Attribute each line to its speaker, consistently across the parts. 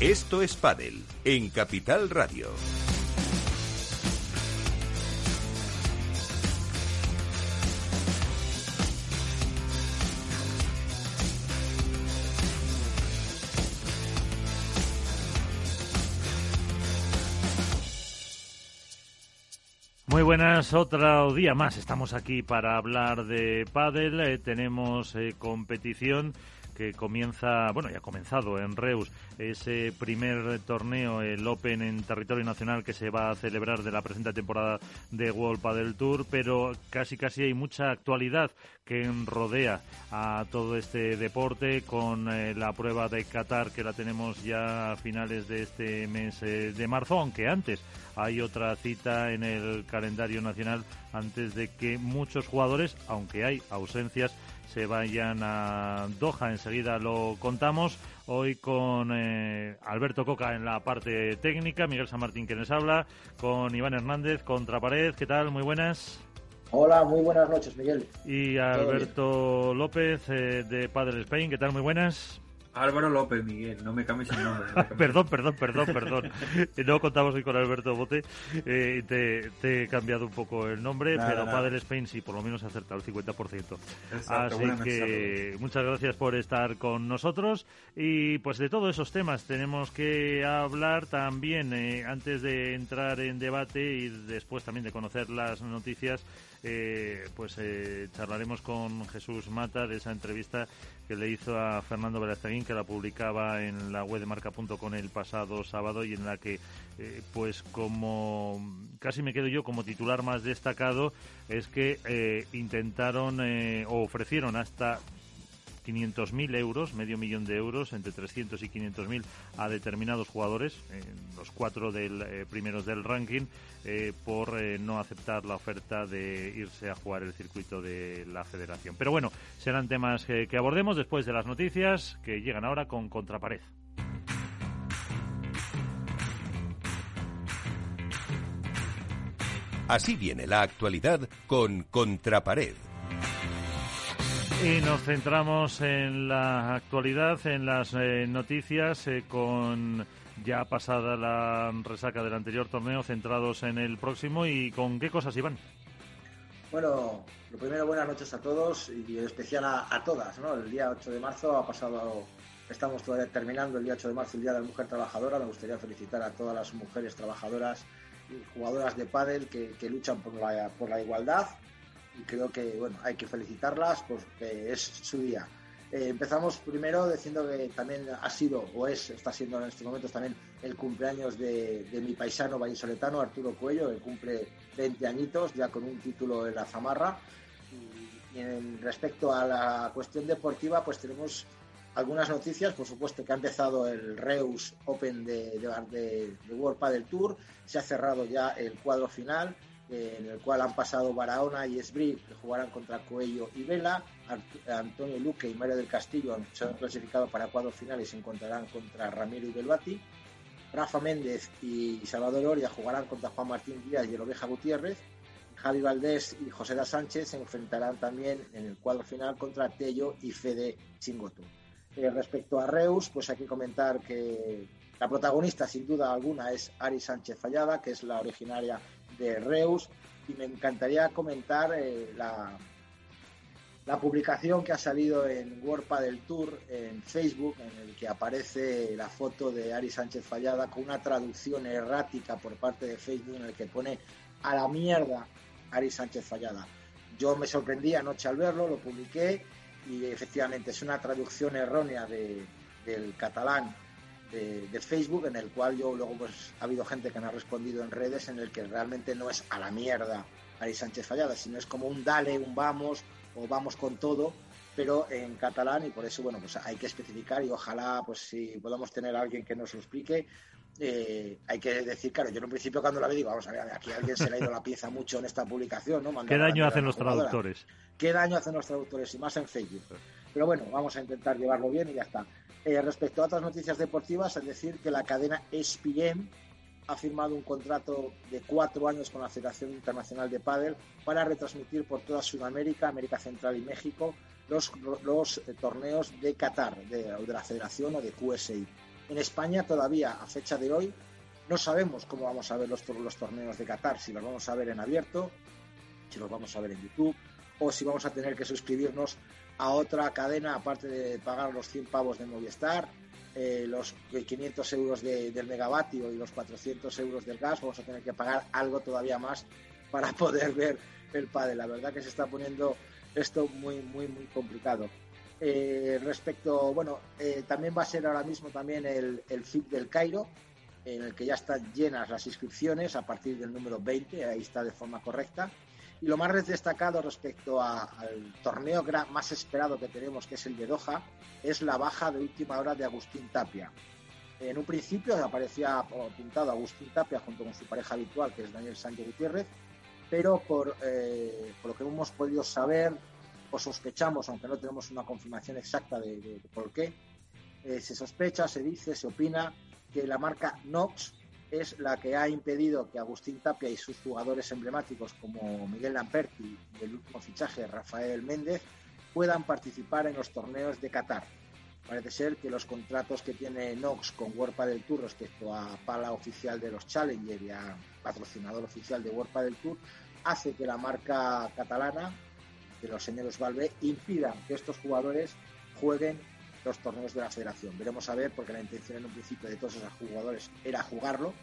Speaker 1: Esto es Padel en Capital Radio.
Speaker 2: Muy buenas, otro día más. Estamos aquí para hablar de pádel. Eh, tenemos eh, competición que comienza, bueno, ya ha comenzado en Reus ese primer torneo, el Open en territorio nacional que se va a celebrar de la presente temporada de World Padel Tour, pero casi casi hay mucha actualidad que rodea a todo este deporte con eh, la prueba de Qatar que la tenemos ya a finales de este mes eh, de marzo, aunque antes hay otra cita en el calendario nacional antes de que muchos jugadores, aunque hay ausencias, se vayan a Doha. Enseguida lo contamos. Hoy con eh, Alberto Coca en la parte técnica, Miguel San Martín que nos habla, con Iván Hernández, Contrapared. ¿Qué tal? Muy buenas.
Speaker 3: Hola, muy buenas noches, Miguel.
Speaker 2: Y Alberto López eh, de Padre Spain. ¿Qué tal? Muy buenas.
Speaker 4: Álvaro López, Miguel, no me cambies el nombre.
Speaker 2: perdón, perdón, perdón, perdón. no contamos hoy con Alberto Bote. Eh, te, he cambiado un poco el nombre, pero Padre Spain sí, por lo menos ha acertado el 50%. Así que muchas gracias por estar con nosotros. Y pues de todos esos temas tenemos que hablar también, eh, antes de entrar en debate y después también de conocer las noticias, eh, pues charlaremos con Jesús Mata de esa entrevista que le hizo a Fernando Velastaguín, que la publicaba en la web de marca.com el pasado sábado y en la que, eh, pues como casi me quedo yo como titular más destacado, es que eh, intentaron eh, o ofrecieron hasta 500.000 euros, medio millón de euros, entre 300 y 500.000 a determinados jugadores, los cuatro del, eh, primeros del ranking, eh, por eh, no aceptar la oferta de irse a jugar el circuito de la federación. Pero bueno, serán temas que, que abordemos después de las noticias que llegan ahora con Contrapared.
Speaker 1: Así viene la actualidad con Contrapared.
Speaker 2: Y nos centramos en la actualidad, en las eh, noticias, eh, con ya pasada la resaca del anterior torneo, centrados en el próximo. ¿Y con qué cosas, Iván?
Speaker 3: Bueno, lo primero, buenas noches a todos y en especial a, todas. ¿no? El día 8 de marzo ha pasado, estamos todavía terminando el día 8 de marzo, el Día de la Mujer Trabajadora. Me gustaría felicitar a todas las mujeres trabajadoras y jugadoras de pádel que, que luchan por la, por la igualdad y creo que bueno hay que felicitarlas porque es su día. Eh, empezamos primero diciendo que también ha sido o es, está siendo en estos momentos también el cumpleaños de, mi paisano vallisoletano Arturo Cuello, que cumple 20 añitos ya con un título en la zamarra. Y, en respecto a la cuestión deportiva, pues tenemos algunas noticias, por supuesto que ha empezado el Reus Open de, de, de World Padel Tour, se ha cerrado ya el cuadro final, en el cual han pasado Barahona y Esbrí, que jugarán contra Coello y Vela. Antonio Luque y Mario del Castillo se han clasificado para cuadros finales se encontrarán contra Ramiro y Belbati. Rafa Méndez y Salvador Oria jugarán contra Juan Martín Díaz y el Gutiérrez. Javi Valdés y José da Sánchez se enfrentarán también en el cuadro final contra Tello y Fede Chingoto. Eh, respecto a Reus, pues hay que comentar que la protagonista, sin duda alguna, es Ari Sánchez Fallada, que es la originaria de Reus y me encantaría comentar eh, la, la publicación que ha salido en World del Tour en Facebook, en el que aparece la foto de Ari Sánchez Fallada con una traducción errática por parte de Facebook en el que pone a la mierda Ari Sánchez Fallada. Yo me sorprendí anoche al verlo, lo publiqué y efectivamente es una traducción errónea del catalán de, Facebook en el cual yo luego pues ha habido gente que me ha respondido en redes en el que realmente no es a la mierda Ari Sánchez Fallada, sino es como un dale, un vamos o vamos con todo, pero en catalán y por eso bueno pues hay que especificar y ojalá pues si podamos tener a alguien que nos lo explique eh, hay que decir, claro, yo en un principio cuando la vi digo, vamos a ver, aquí alguien se le ha ido la pieza mucho en esta publicación, ¿no?
Speaker 2: ¿Qué daño hacen los traductores?
Speaker 3: ¿Qué daño hacen los traductores? Y más en Facebook. Pero bueno, vamos a intentar llevarlo bien y ya está. Eh, respecto a otras noticias deportivas, es decir que la cadena ESPN ha firmado un contrato de cuatro años con la Federación Internacional de Padel para retransmitir por toda Sudamérica, América Central y México los, los eh, torneos de Qatar, de, de, la Federación o de QSI. En España todavía, a fecha de hoy, no sabemos cómo vamos a ver los, los torneos de Qatar, si los vamos a ver en abierto, si los vamos a ver en YouTube o si vamos a tener que suscribirnos a otra cadena aparte de pagar los 100 pavos de Movistar, eh, los 500 euros del megavatio y los 400 euros del gas, vamos a tener que pagar algo todavía más para poder ver el padre. La verdad que se está poniendo esto muy, muy, muy complicado. Eh, respecto, bueno, eh, también va a ser ahora mismo también el, el FIP del Cairo, en el que ya están llenas las inscripciones a partir del número 20, ahí está de forma correcta. Y lo más destacado respecto al torneo más esperado que tenemos, que es el de Doha, es la baja de última hora de Agustín Tapia. En un principio aparecía apuntado Agustín Tapia junto con su pareja habitual, que es Daniel Sánchez Gutiérrez, pero por, eh, por lo que hemos podido saber o sospechamos, aunque no tenemos una confirmación exacta de, por qué, eh, se sospecha, se dice, se opina que la marca Nox es la que ha impedido que Agustín Tapia y sus jugadores emblemáticos como Miguel Lamperti y el último fichaje Rafael Méndez puedan participar en los torneos de Qatar. Parece ser que los contratos que tiene Nox con World del Tour respecto a pala oficial de los Challenger y a patrocinador oficial de World del Tour hace que la marca catalana de los señores Valve impidan que estos jugadores jueguen los torneos de la federación. Veremos a ver, porque la intención en un principio de todos esos jugadores era jugarlo.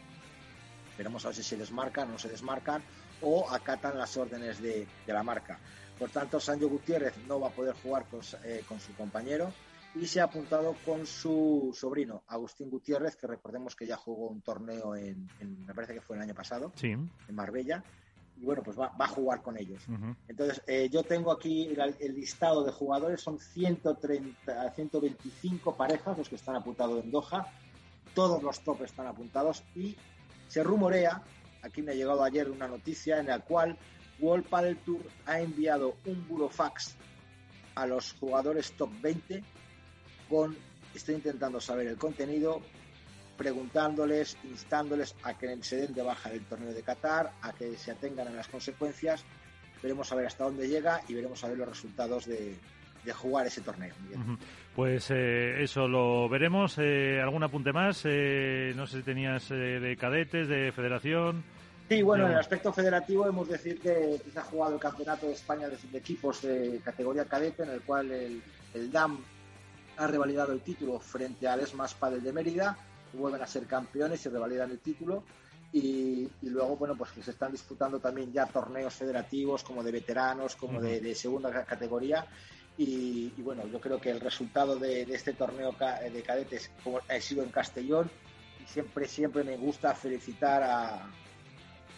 Speaker 3: Veremos a ver si se desmarcan o no se desmarcan o acatan las órdenes de, la marca. Por tanto, Sancho Gutiérrez no va a poder jugar eh, con, su compañero y se ha apuntado con su sobrino, Agustín Gutiérrez, que recordemos que ya jugó un torneo en, en me parece que fue el año pasado, en Marbella, y bueno, pues va, a jugar con ellos. Entonces, eh, yo tengo aquí el, listado de jugadores, son 130, 125 parejas los que están apuntados en Doha, todos los top están apuntados y se rumorea, aquí me ha llegado ayer una noticia en la cual World Padel Tour ha enviado un burofax a los jugadores top 20 con, estoy intentando saber el contenido, preguntándoles, instándoles a que se den de baja del torneo de Qatar, a que se atengan a las consecuencias. Veremos a ver hasta dónde llega y veremos a ver los resultados de, jugar ese torneo.
Speaker 2: Pues eh, eso lo veremos. Eh, ¿Algún apunte más? Eh, no sé si tenías de cadetes, de federación.
Speaker 3: Sí, bueno, en el aspecto federativo hemos de decir que se ha jugado el Campeonato de España de, equipos de categoría cadete, en el cual el, DAM ha revalidado el título frente al ESMAS Padel de Mérida vuelven a ser campeones y revalidan el título. Y, luego, bueno, pues que se están disputando también ya torneos federativos como de veteranos, como de, segunda categoría. Y, bueno, yo creo que el resultado de, este torneo de cadetes como ha sido en Castellón y siempre, siempre me gusta felicitar a,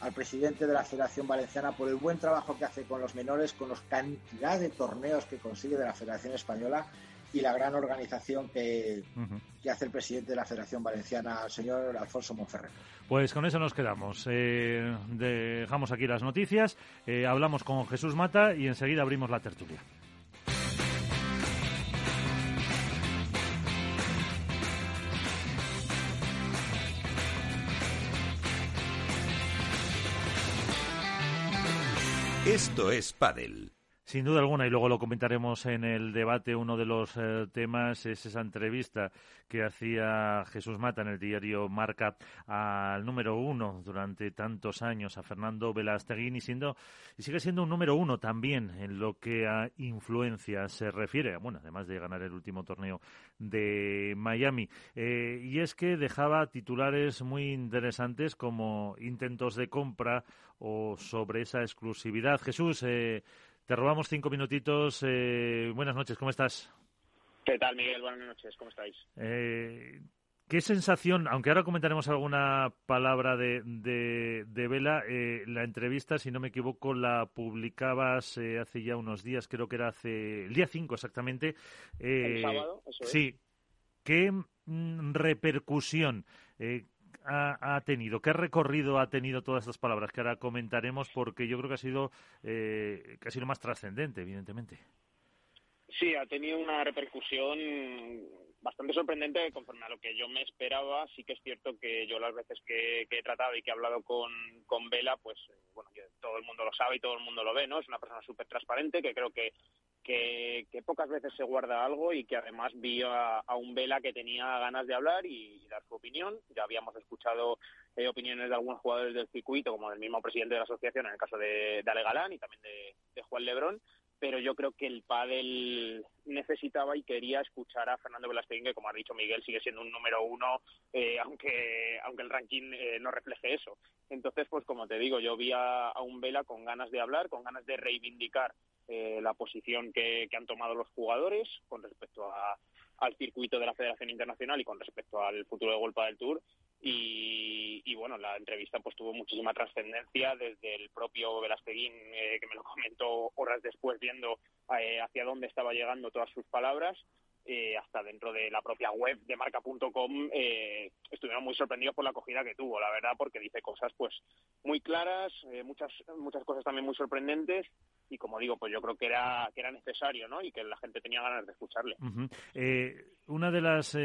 Speaker 3: al presidente de la Federación Valenciana por el buen trabajo que hace con los menores, con la cantidad de torneos que consigue de la Federación Española y la gran organización que, hace el presidente de la Federación Valenciana, el señor Alfonso Monferrer.
Speaker 2: Pues con eso nos quedamos. Eh, dejamos aquí las noticias, eh, hablamos con Jesús Mata y enseguida abrimos la tertulia.
Speaker 1: Esto es Padel.
Speaker 2: Sin duda alguna, y luego lo comentaremos en el debate, uno de los eh, temas es esa entrevista que hacía Jesús Mata en el diario Marca al número uno durante tantos años, a Fernando Velasteguín, y, siendo, y sigue siendo un número uno también en lo que a influencia se refiere, bueno, además de ganar el último torneo de Miami. Eh, y es que dejaba titulares muy interesantes como intentos de compra o sobre esa exclusividad. Jesús, eh, te robamos cinco minutitos. Eh, buenas noches, ¿cómo estás?
Speaker 5: ¿Qué tal, Miguel? Buenas noches, ¿cómo estáis?
Speaker 2: Eh, ¿Qué sensación, aunque ahora comentaremos alguna palabra de, de, Vela, eh, la entrevista, si no me equivoco, la publicabas hace ya unos días, creo que era hace el día 5 exactamente.
Speaker 5: el sábado, eso
Speaker 2: es. Sí. ¿Qué mm, repercusión ha, tenido? ¿Qué recorrido ha tenido todas estas palabras que ahora comentaremos? Porque yo creo que ha sido, eh, que ha más trascendente, evidentemente.
Speaker 5: Sí, ha tenido una repercusión bastante sorprendente conforme a lo que yo me esperaba. Sí que es cierto que yo las veces que, he tratado y que he hablado con, con Vela, pues bueno, todo el mundo lo sabe y todo el mundo lo ve, ¿no? Es una persona súper transparente que creo que que, pocas veces se guarda algo y que además vi a, un Vela que tenía ganas de hablar y, dar su opinión. Ya habíamos escuchado eh, opiniones de algunos jugadores del circuito, como del mismo presidente de la asociación, en el caso de, Ale Galán y también de, Juan Lebrón, pero yo creo que el pádel necesitaba y quería escuchar a Fernando Velasquez, que como ha dicho Miguel sigue siendo un número uno, eh, aunque aunque el ranking eh, no refleje eso. Entonces, pues como te digo, yo vi a, a un Vela con ganas de hablar, con ganas de reivindicar eh, la posición que, han tomado los jugadores con respecto al circuito de la Federación Internacional y con respecto al futuro de Golpa del Tour. Y, bueno, la entrevista pues tuvo muchísima trascendencia desde el propio Velasteguín, eh, que me lo comentó horas después viendo eh, hacia dónde estaba llegando todas sus palabras, eh, hasta dentro de la propia web de marca.com eh, estuvieron muy sorprendidos por la acogida que tuvo, la verdad, porque dice cosas pues muy claras, eh, muchas muchas cosas también muy sorprendentes y como digo, pues yo creo que era que era necesario, ¿no? Y que la gente tenía ganas de escucharle.
Speaker 2: una de las o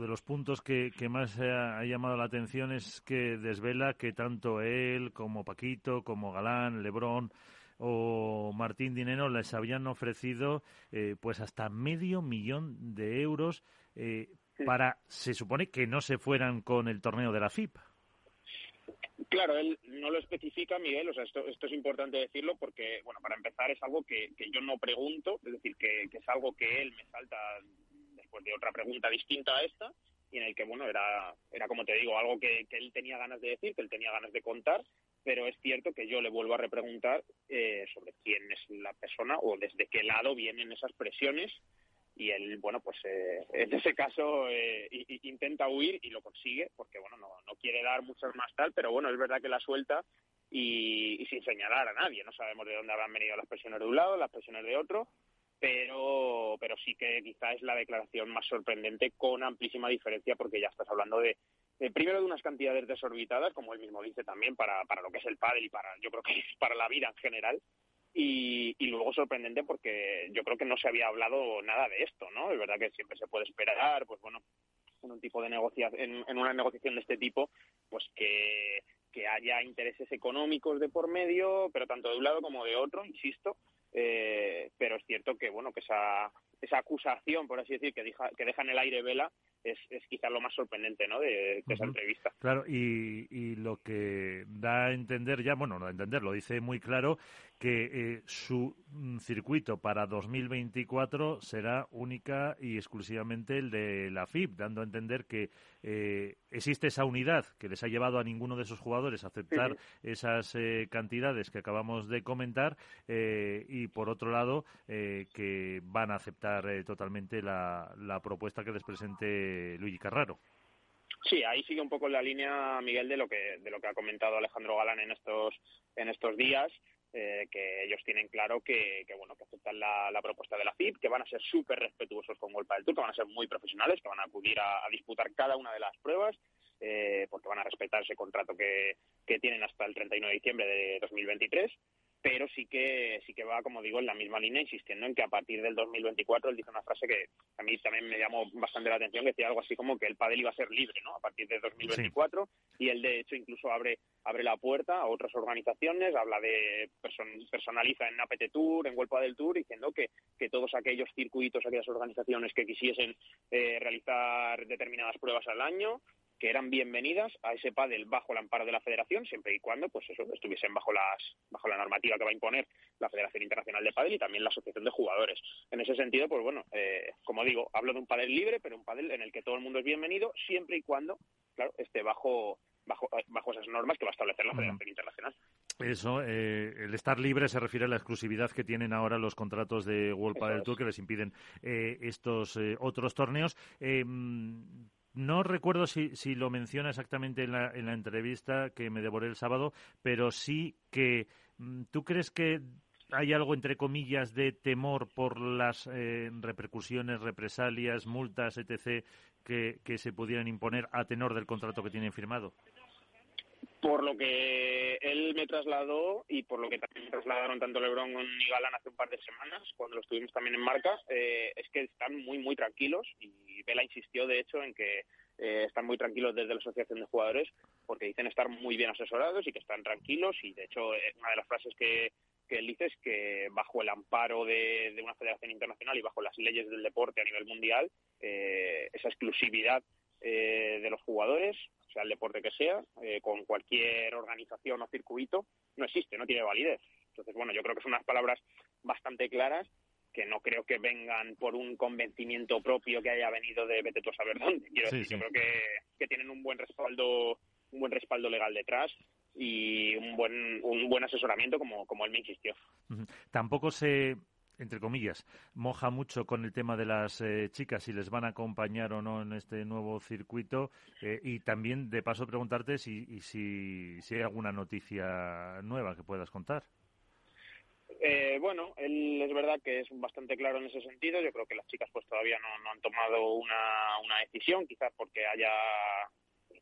Speaker 2: de los puntos que, que más ha, ha llamado la atención es que desvela que tanto él como Paquito, como Galán, Lebrón o Martín Dinero les habían ofrecido eh, pues hasta medio millón de euros eh, para, se supone, que no se fueran con el torneo de la FIP.
Speaker 5: Claro, él no lo especifica, Miguel, o sea, esto, esto es importante decirlo porque, bueno, para empezar es algo que, que yo no pregunto, es decir, que, que, es algo que él me salta después de otra pregunta distinta a esta y en el que, bueno, era, era como te digo, algo que, que él tenía ganas de decir, que él tenía ganas de contar pero es cierto que yo le vuelvo a repreguntar eh, sobre quién es la persona o desde qué lado vienen esas presiones y él, bueno, pues eh, en ese caso eh, intenta huir y lo consigue porque, bueno, no, no quiere dar muchas más tal, pero bueno, es verdad que la suelta y, sin señalar a nadie, no sabemos de dónde habrán venido las presiones de un lado, las presiones de otro, pero, pero sí que quizá es la declaración más sorprendente con amplísima diferencia porque ya estás hablando de eh, primero de unas cantidades desorbitadas, como él mismo dice también, para, para lo que es el pádel y para, yo creo que para la vida en general. Y, y, luego sorprendente porque yo creo que no se había hablado nada de esto, ¿no? Es verdad que siempre se puede esperar, pues bueno, en un tipo de negociación, en, una negociación de este tipo, pues que, que haya intereses económicos de por medio, pero tanto de un lado como de otro, insisto, eh, pero es cierto que bueno que esa esa acusación por así decir que deja, que deja en el aire vela es, es quizás lo más sorprendente ¿no? de, esa entrevista.
Speaker 2: Claro, y, y, lo que da a entender ya, bueno, no a entender, lo dice muy claro, que eh, su mm, circuito para 2024 será única y exclusivamente el de la FIP, dando a entender que eh, existe esa unidad que les ha llevado a ninguno de esos jugadores a aceptar esas eh, cantidades que acabamos de comentar y, por otro lado, que van a aceptar totalmente la, la propuesta que les presente Luigi Carraro.
Speaker 5: Sí, ahí sigue un poco la línea, Miguel, de lo que de lo que ha comentado Alejandro Galán en estos en estos días. Eh, que ellos tienen claro que, que bueno que aceptan la, la, propuesta de la FIP, que van a ser súper respetuosos con Golpa del Tour, que van a ser muy profesionales, que van a acudir a, disputar cada una de las pruebas, eh, porque van a respetar ese contrato que, que tienen hasta el 31 de diciembre de 2023 pero sí que sí que va, como digo, en la misma línea, insistiendo en que a partir del 2024 él dice una frase que a mí también me llamó bastante la atención, que decía algo así como que el pádel iba a ser libre, ¿no? A partir de 2024 y él de hecho incluso abre abre la puerta a otras organizaciones, habla de personaliza en APT Tour, en World del Tour, diciendo que, que todos aquellos circuitos, aquellas organizaciones que quisiesen eh, realizar determinadas pruebas al año, que eran bienvenidas a ese pádel bajo el amparo de la Federación, siempre y cuando pues eso estuviesen bajo las bajo la normativa que va a imponer la Federación Internacional de Pádel y también la Asociación de Jugadores. En ese sentido, pues bueno, eh, como digo, hablo de un pádel libre, pero un pádel en el que todo el mundo es bienvenido, siempre y cuando, claro, esté bajo bajo, bajo esas normas que va a establecer la Federación Internacional.
Speaker 2: Eso, eh, el estar libre se refiere a la exclusividad que tienen ahora los contratos de World Padel Tour que les impiden eh, estos otros torneos. No recuerdo si, si lo menciona exactamente en la, en la entrevista que me devoré el sábado, pero sí que mm, tú crees que hay algo, entre comillas, de temor por las eh, repercusiones, represalias, multas, etc., que, que se pudieran imponer a tenor del contrato que tienen firmado?
Speaker 5: Por lo que él me trasladó y por lo que también me trasladaron tanto Lebron y Galán hace un par de semanas, cuando lo estuvimos también en marca, eh, es que están muy, muy tranquilos y Vela insistió, de hecho, en que eh, están muy tranquilos desde la asociación de jugadores porque dicen estar muy bien asesorados y que están tranquilos y, de hecho, eh, una de las frases que, que él dice es que bajo el amparo de, una federación internacional y bajo las leyes del deporte a nivel mundial, eh, esa exclusividad eh, de los jugadores, sea el deporte que sea, eh, con cualquier organización o circuito, no existe, no tiene validez. Entonces, bueno, yo creo que son unas palabras bastante claras que no creo que vengan por un convencimiento propio que haya venido de vete tú a saber dónde. Quiero decir, yo creo que, que tienen un buen respaldo un buen respaldo legal detrás y un buen, un buen asesoramiento como, como él me insistió.
Speaker 2: Tampoco se entre comillas, moja mucho con el tema de las eh, chicas, si les van a acompañar o no en este nuevo circuito. Eh, y también, de paso, preguntarte si, si, si hay alguna noticia nueva que puedas contar.
Speaker 5: Eh, bueno, él es verdad que es bastante claro en ese sentido. Yo creo que las chicas pues todavía no, no han tomado una, una decisión, quizás porque haya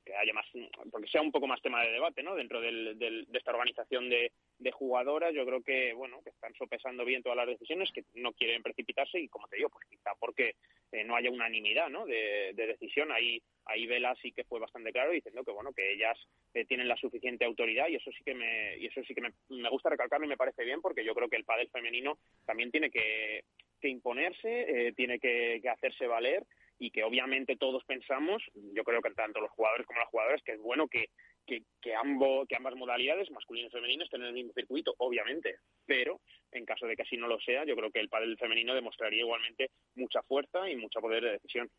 Speaker 5: que haya más, porque sea un poco más tema de debate, ¿no? Dentro del, de esta organización de, jugadoras, yo creo que, bueno, que están sopesando bien todas las decisiones, que no quieren precipitarse y, como te digo, pues quizá porque eh, no haya unanimidad, ¿no? De, decisión. Ahí, ahí Vela sí que fue bastante claro diciendo que, bueno, que ellas eh, tienen la suficiente autoridad y eso sí que me, y eso sí que me, gusta recalcarlo y me parece bien porque yo creo que el pádel femenino también tiene que, imponerse, eh, tiene que hacerse valer y que obviamente todos pensamos, yo creo que tanto los jugadores como las jugadoras, que es bueno que, que, que, ambos, que ambas modalidades, masculino y femenino, estén en el mismo circuito, obviamente. Pero en caso de que así no lo sea, yo creo que el pádel femenino demostraría igualmente mucha fuerza y mucho poder de decisión.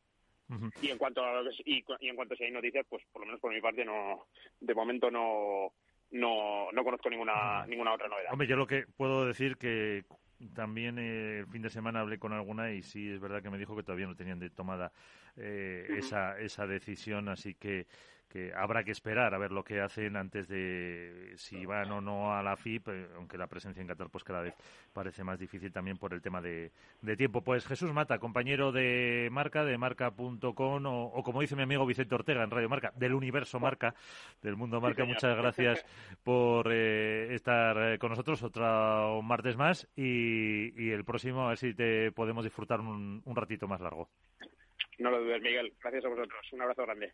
Speaker 5: Y en cuanto a y, y en cuanto a si hay noticias, pues por lo menos por mi parte no, de momento no, no, no conozco ninguna, ninguna otra novedad.
Speaker 2: Hombre, yo lo que puedo decir que también eh, el fin de semana hablé con alguna y sí es verdad que me dijo que todavía no tenían de tomada eh, esa, esa decisión, así que que habrá que esperar a ver lo que hacen antes de si van o no a la FIP, eh, aunque la presencia en Qatar pues cada vez parece más difícil también por el tema de, tiempo. Pues Jesús Mata, compañero de Marca, de Marca.com o, o como dice mi amigo Vicente Ortega en Radio Marca, del universo Marca, del mundo Marca, muchas gracias por eh, estar eh, con nosotros otro martes más y, el próximo a ver si te podemos disfrutar un, un ratito más largo.
Speaker 5: No lo dudes, Miguel. Gracias a vosotros. Un abrazo grande.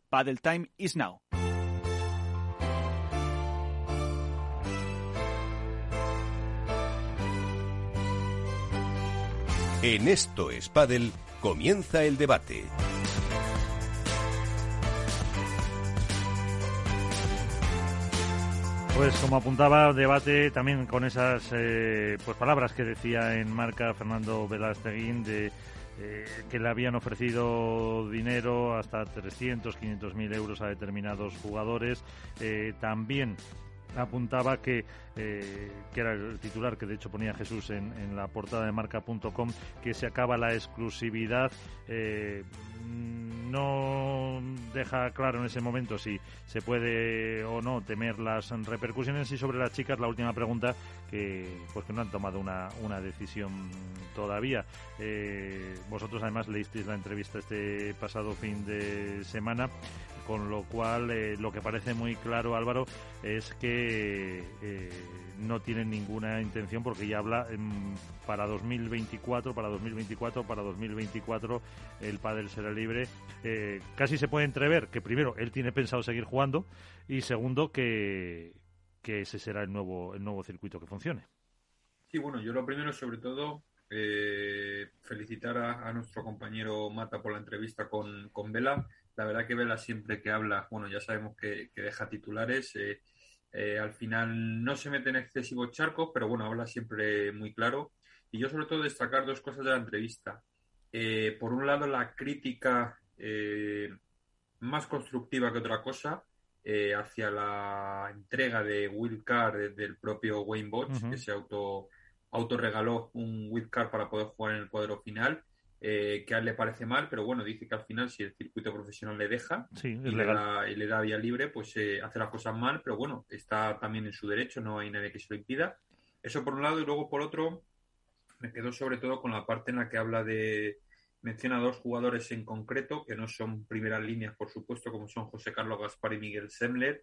Speaker 6: Paddle Time is now.
Speaker 1: En Esto es Paddle comienza el debate.
Speaker 2: Pues como apuntaba, debate también con esas eh, pues palabras que decía en marca Fernando Velasteguín de eh, que le habían ofrecido dinero hasta 300, 500 mil euros a determinados jugadores. Eh, también apuntaba que, eh, que era el titular que de hecho ponía Jesús en, en la portada de marca.com, que se acaba la exclusividad. Eh, no deja claro en ese momento si se puede o no temer las repercusiones y sobre las chicas la última pregunta que pues que no han tomado una, una decisión todavía eh, vosotros además leísteis la entrevista este pasado fin de semana con lo cual eh, lo que parece muy claro Álvaro es que eh, no tienen ninguna intención porque ya habla para 2024 para 2024 para 2024 el pádel será libre. Eh, casi se puede entrever que primero él tiene pensado seguir jugando y segundo que, que ese será el nuevo el nuevo circuito que funcione.
Speaker 4: Sí bueno yo lo primero sobre todo felicitar a, nuestro compañero Mata por la entrevista con, con Vela la verdad que Vela siempre que habla, bueno, ya sabemos que, deja titulares. Eh, eh, al final no se mete en excesivos charcos, pero bueno, habla siempre muy claro. Y yo sobre todo destacar dos cosas de la entrevista. Eh, por un lado, la crítica más constructiva que otra cosa hacia la entrega de Will Carr del propio Wayne Botch, que se auto, auto regaló un Will Carr para poder jugar en el cuadro final eh, que a él le parece mal, pero bueno, dice que al final si el circuito profesional le deja y, le da, vía libre, pues eh, hace las cosas mal, pero bueno, está también en su derecho, no hay nadie que se lo impida. Eso por un lado, y luego por otro, me quedo sobre todo con la parte en la que habla de, menciona dos jugadores en concreto, que no son primeras líneas, por supuesto, como son José Carlos Gaspar y Miguel Semler,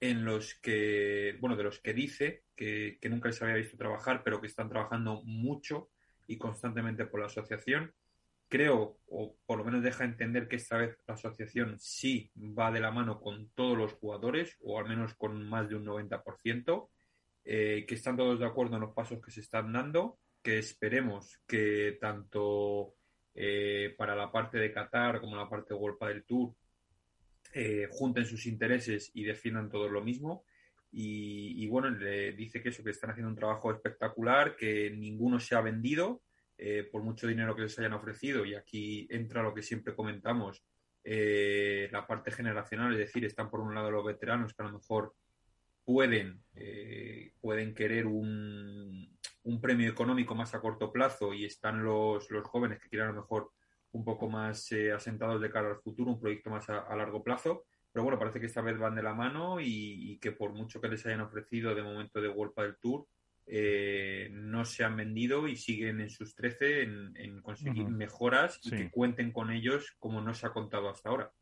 Speaker 4: en los que, bueno, de los que dice que, que nunca les había visto trabajar, pero que están trabajando mucho y constantemente por la asociación creo, o por lo menos deja entender que esta vez la asociación sí va de la mano con todos los jugadores, o al menos con más de un 90%, eh, que están todos de acuerdo en los pasos que se están dando, que esperemos que tanto eh, para la parte de Qatar como la parte de World del Tour eh, junten sus intereses y defiendan todo lo mismo. Y, y, bueno, le dice que eso, que están haciendo un trabajo espectacular, que ninguno se ha vendido, eh, por mucho dinero que les hayan ofrecido, y aquí entra lo que siempre comentamos, eh, la parte generacional, es decir, están por un lado los veteranos que a lo mejor pueden, eh, pueden querer un, un, premio económico más a corto plazo y están los, los jóvenes que quieren a lo mejor un poco más asentados de cara al futuro, un proyecto más a, largo plazo. Pero bueno, parece que esta vez van de la mano y, que por mucho que les hayan ofrecido de momento de World del Tour, eh, no se han vendido y siguen en sus 13 en, conseguir mejoras y que cuenten con ellos como no se ha contado hasta ahora.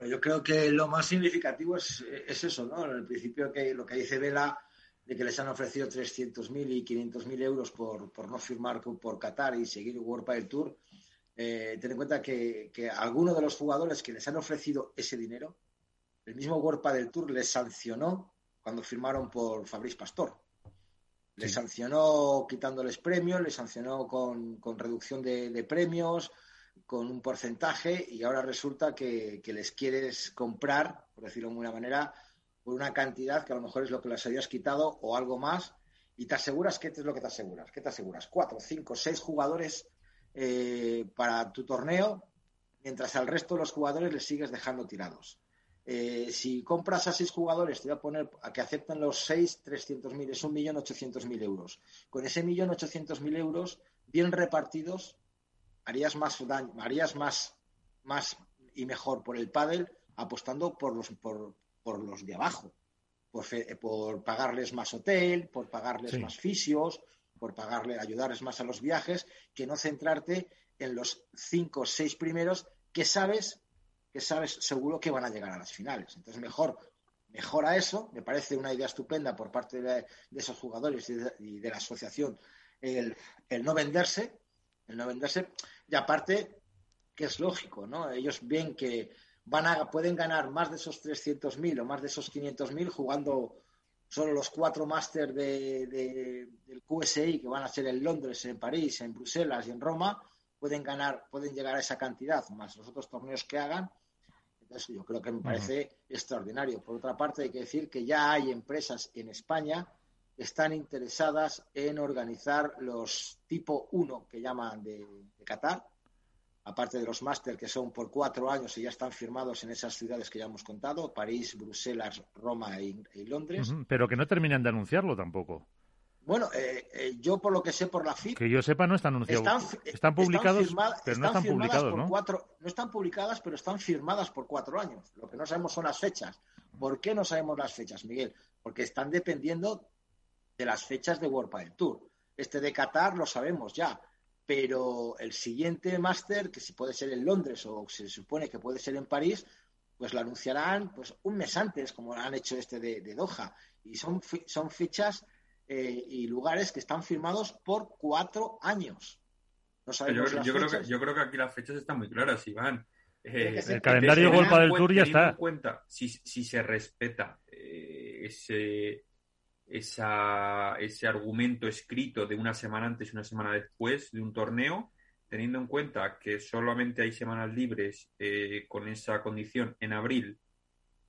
Speaker 3: Yo creo que lo más significativo es, eso, ¿no? En el principio que lo que dice Vela de que les han ofrecido 300.000 y 500.000 euros por, por, no firmar por Qatar y seguir World del Tour. Eh, ten en cuenta que, que algunos de los jugadores que les han ofrecido ese dinero, el mismo World del Tour les sancionó cuando firmaron por Fabrice Pastor. Le sancionó quitándoles premios, le sancionó con, reducción de, premios, con un porcentaje, y ahora resulta que, les quieres comprar, por decirlo de alguna manera, por una cantidad que a lo mejor es lo que les habías quitado o algo más, y te aseguras, ¿qué es lo que te aseguras? ¿Qué te aseguras? Cuatro, cinco, seis jugadores eh, para tu torneo, mientras al resto de los jugadores les sigues dejando tirados. Eh, si compras a seis jugadores, te voy a poner a que acepten los seis 300.000, es un millón ochocientos mil euros. Con ese millón ochocientos mil euros, bien repartidos, harías más daño, harías más, más y mejor por el pádel apostando por los, por, por los de abajo, por, por, pagarles más hotel, por pagarles más fisios, por pagarle, ayudarles más a los viajes, que no centrarte en los cinco o seis primeros que sabes que sabes seguro que van a llegar a las finales. Entonces, mejor, mejora eso. Me parece una idea estupenda por parte de, esos jugadores y de, la asociación el, no venderse, el no venderse. Y aparte, que es lógico, ¿no? Ellos ven que van a, pueden ganar más de esos 300.000 o más de esos 500.000 jugando solo los cuatro máster de, del QSI que van a ser en Londres, en París, en Bruselas y en Roma, pueden ganar, pueden llegar a esa cantidad, más los otros torneos que hagan, yo creo que me parece extraordinario. Por otra parte, hay que decir que ya hay empresas en España que están interesadas en organizar los tipo 1 que llaman de, Qatar, aparte de los máster que son por cuatro años y ya están firmados en esas ciudades que ya hemos contado, París, Bruselas, Roma y, Londres.
Speaker 2: Pero que no terminan de anunciarlo tampoco.
Speaker 3: Bueno, eh, eh, yo por lo que sé por la FIP...
Speaker 2: Que yo sepa no están anunciados. Están, publicados, pero no están publicados, ¿no?
Speaker 3: no están publicadas, pero están firmadas por cuatro años. Lo que no sabemos son las fechas. ¿Por qué no sabemos las fechas, Miguel? Porque están dependiendo de las fechas de World del Tour. Este de Qatar lo sabemos ya, pero el siguiente máster, que si puede ser en Londres o se supone que puede ser en París, pues lo anunciarán pues un mes antes, como han hecho este de, de Doha. Y son, son fechas eh, y lugares que están firmados por cuatro años.
Speaker 4: yo, creo que, yo creo que aquí las fechas están muy claras, Iván.
Speaker 2: Eh, el calendario Golpa del Tour ya está.
Speaker 4: cuenta, si, si se respeta eh, ese, esa, ese argumento escrito de una semana antes y una semana después de un torneo, teniendo en cuenta que solamente hay semanas libres con esa condición en abril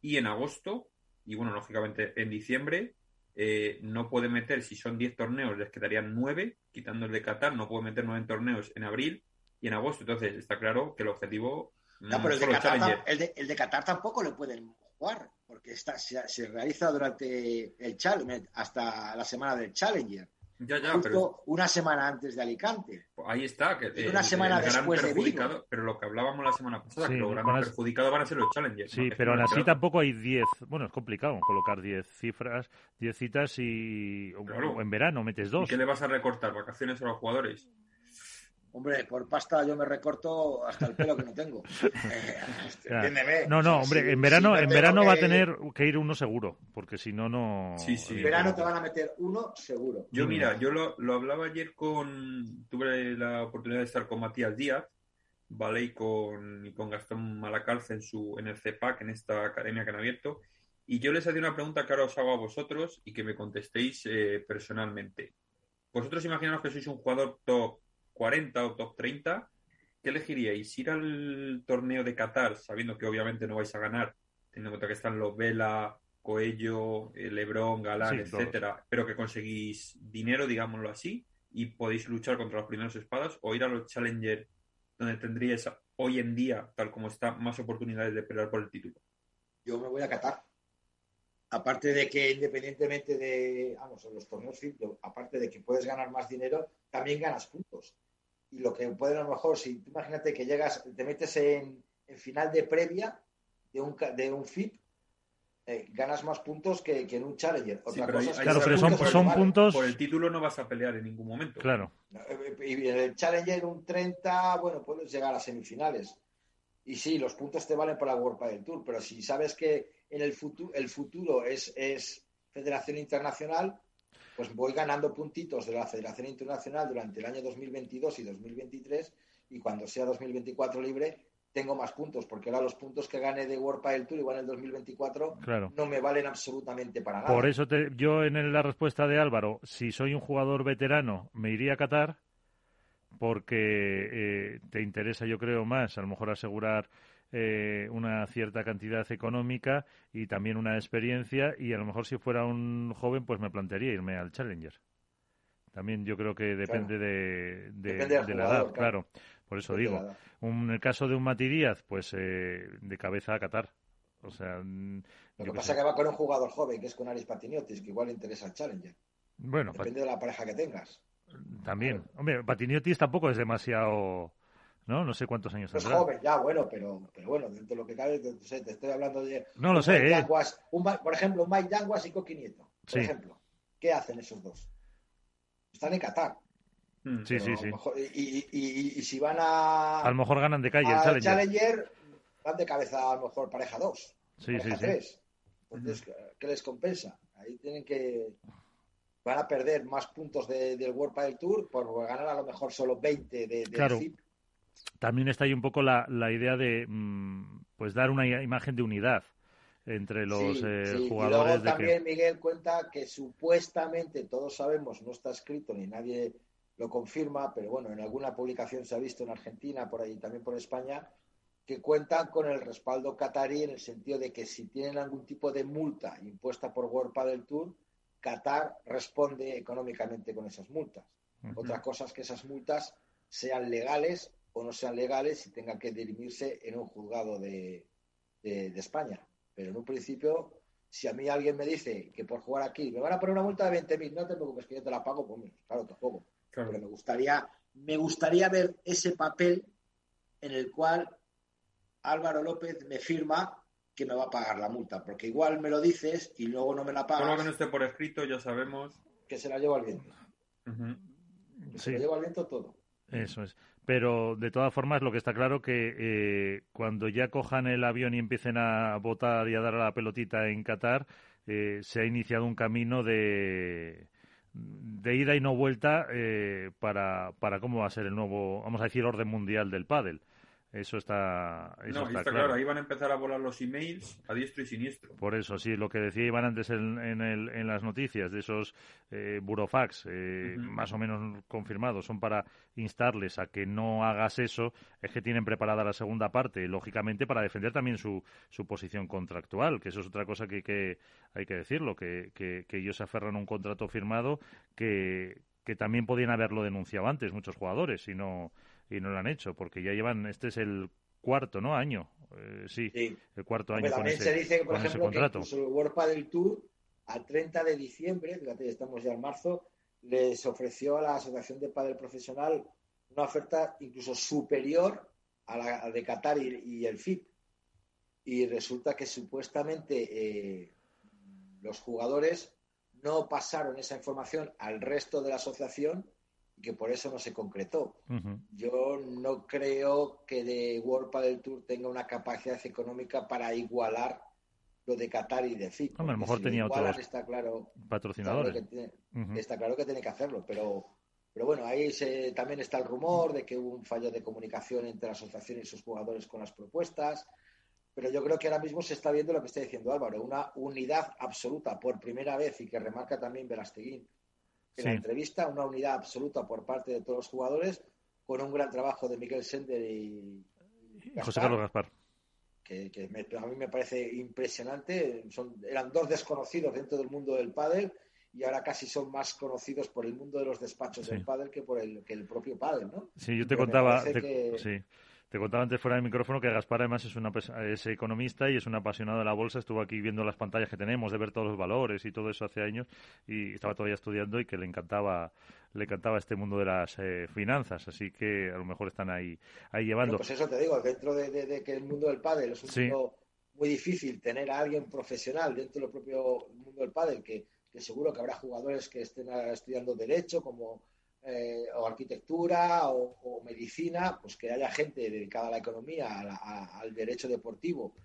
Speaker 4: y en agosto, y bueno, lógicamente en diciembre, eh, no puede meter, si son 10 torneos, les quedarían 9, quitando el de Qatar, no puede meter 9 torneos en abril y en agosto. Entonces, está claro que el objetivo.
Speaker 3: No, pero el de, Qatar, el, de, Qatar, tampoco le pueden jugar, porque está, se, realiza durante el Challenger, hasta la semana del Challenger. Ya, ya, justo una semana antes de Alicante.
Speaker 4: Pues ahí está, que
Speaker 3: una semana después de Vigo.
Speaker 4: Pero lo que hablábamos la semana pasada, que lo gran perjudicado van a ser los challengers.
Speaker 2: Sí, pero aún así tampoco hay 10, bueno, es complicado colocar 10 cifras, 10 citas y o en verano metes dos.
Speaker 4: ¿Y qué le vas a recortar? ¿Vacaciones a los jugadores?
Speaker 3: Hombre, por pasta yo me recorto hasta el pelo que no tengo. Eh,
Speaker 2: entiéndeme. No, no, hombre, en verano, en verano va a tener que ir uno seguro, porque si no, no.
Speaker 3: Sí, sí. En verano te van a meter uno seguro.
Speaker 4: Yo, mira, yo lo, lo, hablaba ayer con. Tuve la oportunidad de estar con Matías Díaz, ¿vale? Y con, y con Gastón Malacalce en, su, en el CEPAC, en esta academia que han abierto. Y yo les hacía una pregunta que ahora os hago a vosotros y que me contestéis eh, personalmente. Vosotros imaginaos que sois un jugador top 40 o top 30, ¿qué elegiríais? ¿Ir al torneo de Qatar sabiendo que obviamente no vais a ganar, teniendo en cuenta que están los Vela, Coello, eh, Lebron, Galán, etcétera, pero que conseguís dinero, digámoslo así, y podéis luchar contra los primeros espadas, o ir a los Challenger donde tendríais hoy en día, tal como está, más oportunidades de pelear por el título?
Speaker 3: Yo me voy a Qatar. Aparte de que independientemente de, vamos, en los torneos aparte de que puedes ganar más dinero, también ganas puntos y lo que puede a lo mejor, si tú imagínate que llegas, te metes en, final de previa de un, de un FIP, eh, ganas más puntos que, en un Challenger.
Speaker 2: Otra cosa claro, pero son, son puntos.
Speaker 4: Por el título no vas a pelear en ningún momento.
Speaker 2: Claro.
Speaker 3: Eh, y en el Challenger un 30, bueno, puedes llegar a semifinales. Y sí, los puntos te valen para la World del Tour, pero si sabes que en el futuro, el futuro es, es Federación Internacional, pues voy ganando puntitos de la Federación Internacional durante el año 2022 y 2023 y cuando sea 2024 libre tengo más puntos, porque ahora los puntos que gane de World Padel Tour igual en el 2024 no me valen absolutamente para nada.
Speaker 2: Por eso yo en la respuesta de Álvaro, si soy un jugador veterano, me iría a Qatar porque eh, te interesa, yo creo, más a lo mejor asegurar eh, una cierta cantidad económica y también una experiencia y a lo mejor si fuera un joven pues me plantearía irme al Challenger. También yo creo que depende de, de, la edad, claro. Por eso digo, en el caso de un Mati Díaz, pues eh, de cabeza a Qatar. O sea,
Speaker 3: mm, lo que pasa es que va con un jugador joven, que es con Aris Patiniotis, que igual le interesa el Challenger.
Speaker 2: Bueno,
Speaker 3: depende de la pareja que tengas.
Speaker 2: También. Hombre, Patiniotis tampoco es demasiado ¿no? No sé cuántos años
Speaker 3: es joven, ya, bueno, pero, pero bueno, dentro de lo que cabe, te, te estoy hablando de...
Speaker 2: No lo sé,
Speaker 3: ¿eh? por ejemplo, un Mike Yanguas y Coqui Nieto, por ejemplo. ¿Qué hacen esos dos? Están en Qatar.
Speaker 2: Mm. Sí, sí, sí.
Speaker 3: y, y, si van a...
Speaker 2: A lo mejor ganan de calle el Challenger.
Speaker 3: Challenger. van de cabeza a lo mejor pareja 2.
Speaker 2: Sí, sí,
Speaker 3: sí. Entonces, ¿qué les compensa? Ahí tienen que van a perder más puntos del World del Tour por ganar a lo mejor solo 20 de,
Speaker 2: claro también está ahí un poco la, la idea de mm, pues dar una imagen de unidad entre los eh, jugadores.
Speaker 3: Y luego también Miguel cuenta que supuestamente, todos sabemos, no está escrito ni nadie lo confirma, pero bueno, en alguna publicación se ha visto en Argentina, por ahí también por España, que cuentan con el respaldo catarí en el sentido de que si tienen algún tipo de multa impuesta por World del Tour, Qatar responde económicamente con esas multas. Otra cosa es que esas multas sean legales o no sean legales y tengan que dirimirse en un juzgado de, de, España. Pero en un principio, si a mí alguien me dice que por jugar aquí me van a poner una multa de 20.000, no te preocupes que yo te la pago, pues claro, tampoco. Pero me gustaría, me gustaría ver ese papel en el cual Álvaro López me firma que me va a pagar la multa, porque igual me lo dices y luego no me la pagas.
Speaker 4: Todo lo que no esté por escrito, ya sabemos.
Speaker 3: Que se la lleva al viento. Se la lleva al viento todo.
Speaker 2: Eso es. Pero de todas formas, lo que está claro que eh, cuando ya cojan el avión y empiecen a votar y a dar a la pelotita en Qatar, eh, se ha iniciado un camino de, de ida y no vuelta eh, para, para cómo va a ser el nuevo, vamos a decir, orden mundial del pádel. Eso está, eso
Speaker 4: no, está, claro. Ahí van a empezar a volar los emails a diestro y siniestro.
Speaker 2: Por eso, sí, lo que decía Iván antes en, en, el, en las noticias de esos eh, burofax eh, más o menos confirmados, son para instarles a que no hagas eso, es que tienen preparada la segunda parte, lógicamente para defender también su, su posición contractual, que eso es otra cosa que, que hay que decirlo, que, que, que ellos se aferran a un contrato firmado que, que también podían haberlo denunciado antes muchos jugadores y no y no lo han hecho, porque ya llevan, este es el cuarto, ¿no? Año, eh, sí, el cuarto año con ese,
Speaker 3: se dice, por ejemplo, que el World Padel Tour al 30 de diciembre, fíjate, estamos ya en marzo, les ofreció a la Asociación de Padre Profesional una oferta incluso superior a la de Qatar y, el FIP. Y resulta que supuestamente eh, los jugadores no pasaron esa información al resto de la asociación y que por eso no se concretó. Yo no creo que de World Padel Tour tenga una capacidad económica para igualar lo de Qatar y de FIP.
Speaker 2: a lo mejor tenía otros
Speaker 3: está claro,
Speaker 2: patrocinadores.
Speaker 3: Está claro, que tiene, que hacerlo, pero, pero bueno, ahí se, también está el rumor de que hubo un fallo de comunicación entre la asociación y sus jugadores con las propuestas. Pero yo creo que ahora mismo se está viendo lo que está diciendo Álvaro, una unidad absoluta por primera vez y que remarca también Velasteguín en la entrevista, una unidad absoluta por parte de todos los jugadores con un gran trabajo de Miguel Sender y,
Speaker 2: José Carlos Gaspar
Speaker 3: que, a mí me parece impresionante. Son, eran dos desconocidos dentro del mundo del pádel y ahora casi son más conocidos por el mundo de los despachos del pádel que por el, que el propio pádel, ¿no?
Speaker 2: Sí, yo te contaba, sí. Te contaba antes fuera del micrófono que Gaspar además es, una, es economista y es un apasionado de la bolsa. Estuvo aquí viendo las pantallas que tenemos, de ver todos los valores y todo eso hace años y estaba todavía estudiando y que le encantaba le encantaba este mundo de las eh, finanzas, así que a lo mejor están ahí, ahí llevando.
Speaker 3: pues eso te digo, dentro de, que el mundo del pádel es un mundo muy difícil tener a alguien profesional dentro del propio mundo del pádel, que, que seguro que habrá jugadores que estén estudiando derecho, como eh, o arquitectura o, medicina, pues que haya gente dedicada a la economía, al derecho deportivo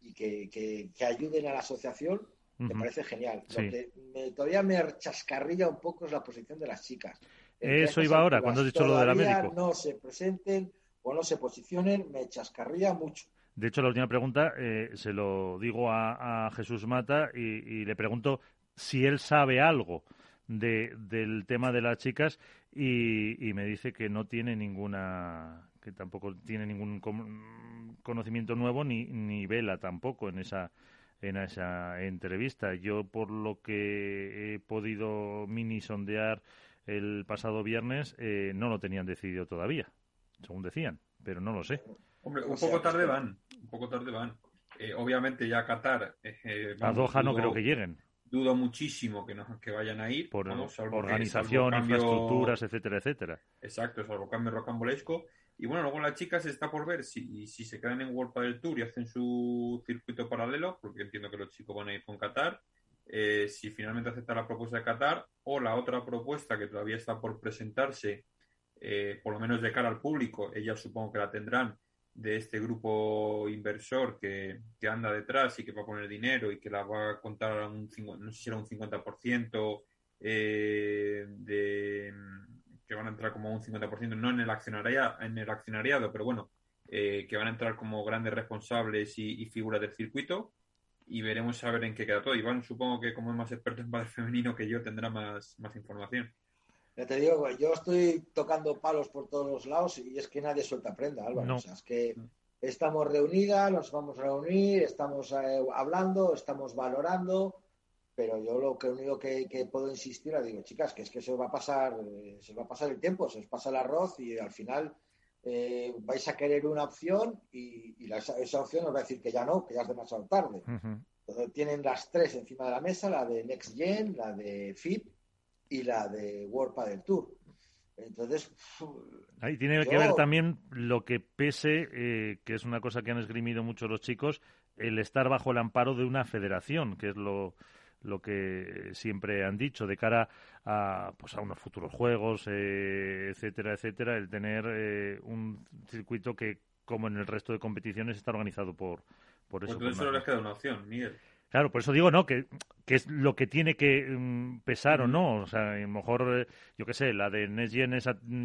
Speaker 3: y que, ayuden a la asociación, me parece genial. Lo que todavía me chascarrilla un poco es la posición de las chicas.
Speaker 2: Eso iba ahora, cuando has dicho lo de la médico.
Speaker 3: No se presenten o no se posicionen, me chascarría mucho.
Speaker 2: De hecho, la última pregunta eh, se lo digo a, Jesús Mata y, le pregunto si él sabe algo de, del tema de las chicas y, me dice que no tiene ninguna que tampoco tiene ningún conocimiento nuevo ni, ni vela tampoco en esa en esa entrevista. Yo por lo que he podido mini sondear el pasado viernes eh, no lo tenían decidido todavía, según decían, pero no lo sé.
Speaker 4: Hombre, un poco tarde van, un poco tarde van. Eh, obviamente ya Qatar.
Speaker 2: Eh, a Doha no creo que lleguen
Speaker 4: dudo muchísimo que, no, que vayan a ir.
Speaker 2: Por organización, infraestructuras, etcétera, etcétera.
Speaker 4: Exacto, salvo cambio rocambolesco. Y bueno, luego las chicas está por ver si, si se quedan en World del Tour y hacen su circuito paralelo, porque entiendo que los chicos van a ir con Qatar. Eh, si finalmente acepta la propuesta de Qatar o la otra propuesta que todavía está por presentarse, eh, por lo menos de cara al público, ellas supongo que la tendrán, de este grupo inversor que, anda detrás y que va a poner dinero y que la va a contar a un, no sé si era un 50% eh, de que van a entrar como un 50%, no en el accionariado, en el accionariado pero bueno, eh, que van a entrar como grandes responsables y, figuras del circuito y veremos a ver en qué queda todo. Iván, supongo que como es más experto en padre femenino que yo, tendrá más, más información.
Speaker 3: Ya te digo, yo estoy tocando palos por todos los lados y es que nadie suelta prenda, Álvaro. O sea, es que estamos reunidas, nos vamos a reunir, estamos eh, hablando, estamos valorando, pero yo lo que único que, puedo insistir, digo, chicas, que es que se va a pasar, eh, se va a pasar el tiempo, se os pasa el arroz y al final eh, vais a querer una opción y, esa opción os va a decir que ya no, que ya es demasiado tarde. Entonces tienen las tres encima de la mesa, la de Next Gen, la de FIP y la de World Padel Tour. Entonces.
Speaker 2: Ahí tiene que ver también lo que pese, eh, que es una cosa que han esgrimido mucho los chicos, el estar bajo el amparo de una federación, que es lo, lo que siempre han dicho de cara a, pues a unos futuros juegos, eh, etcétera, etcétera, el tener eh, un circuito que, como en el resto de competiciones, está organizado por, por eso.
Speaker 4: Pues les queda una opción, Miguel.
Speaker 2: Claro, por eso digo, ¿no? Que, que es lo que tiene que mm, pesar o no. O sea, a lo mejor, eh, yo qué sé, la de NetGen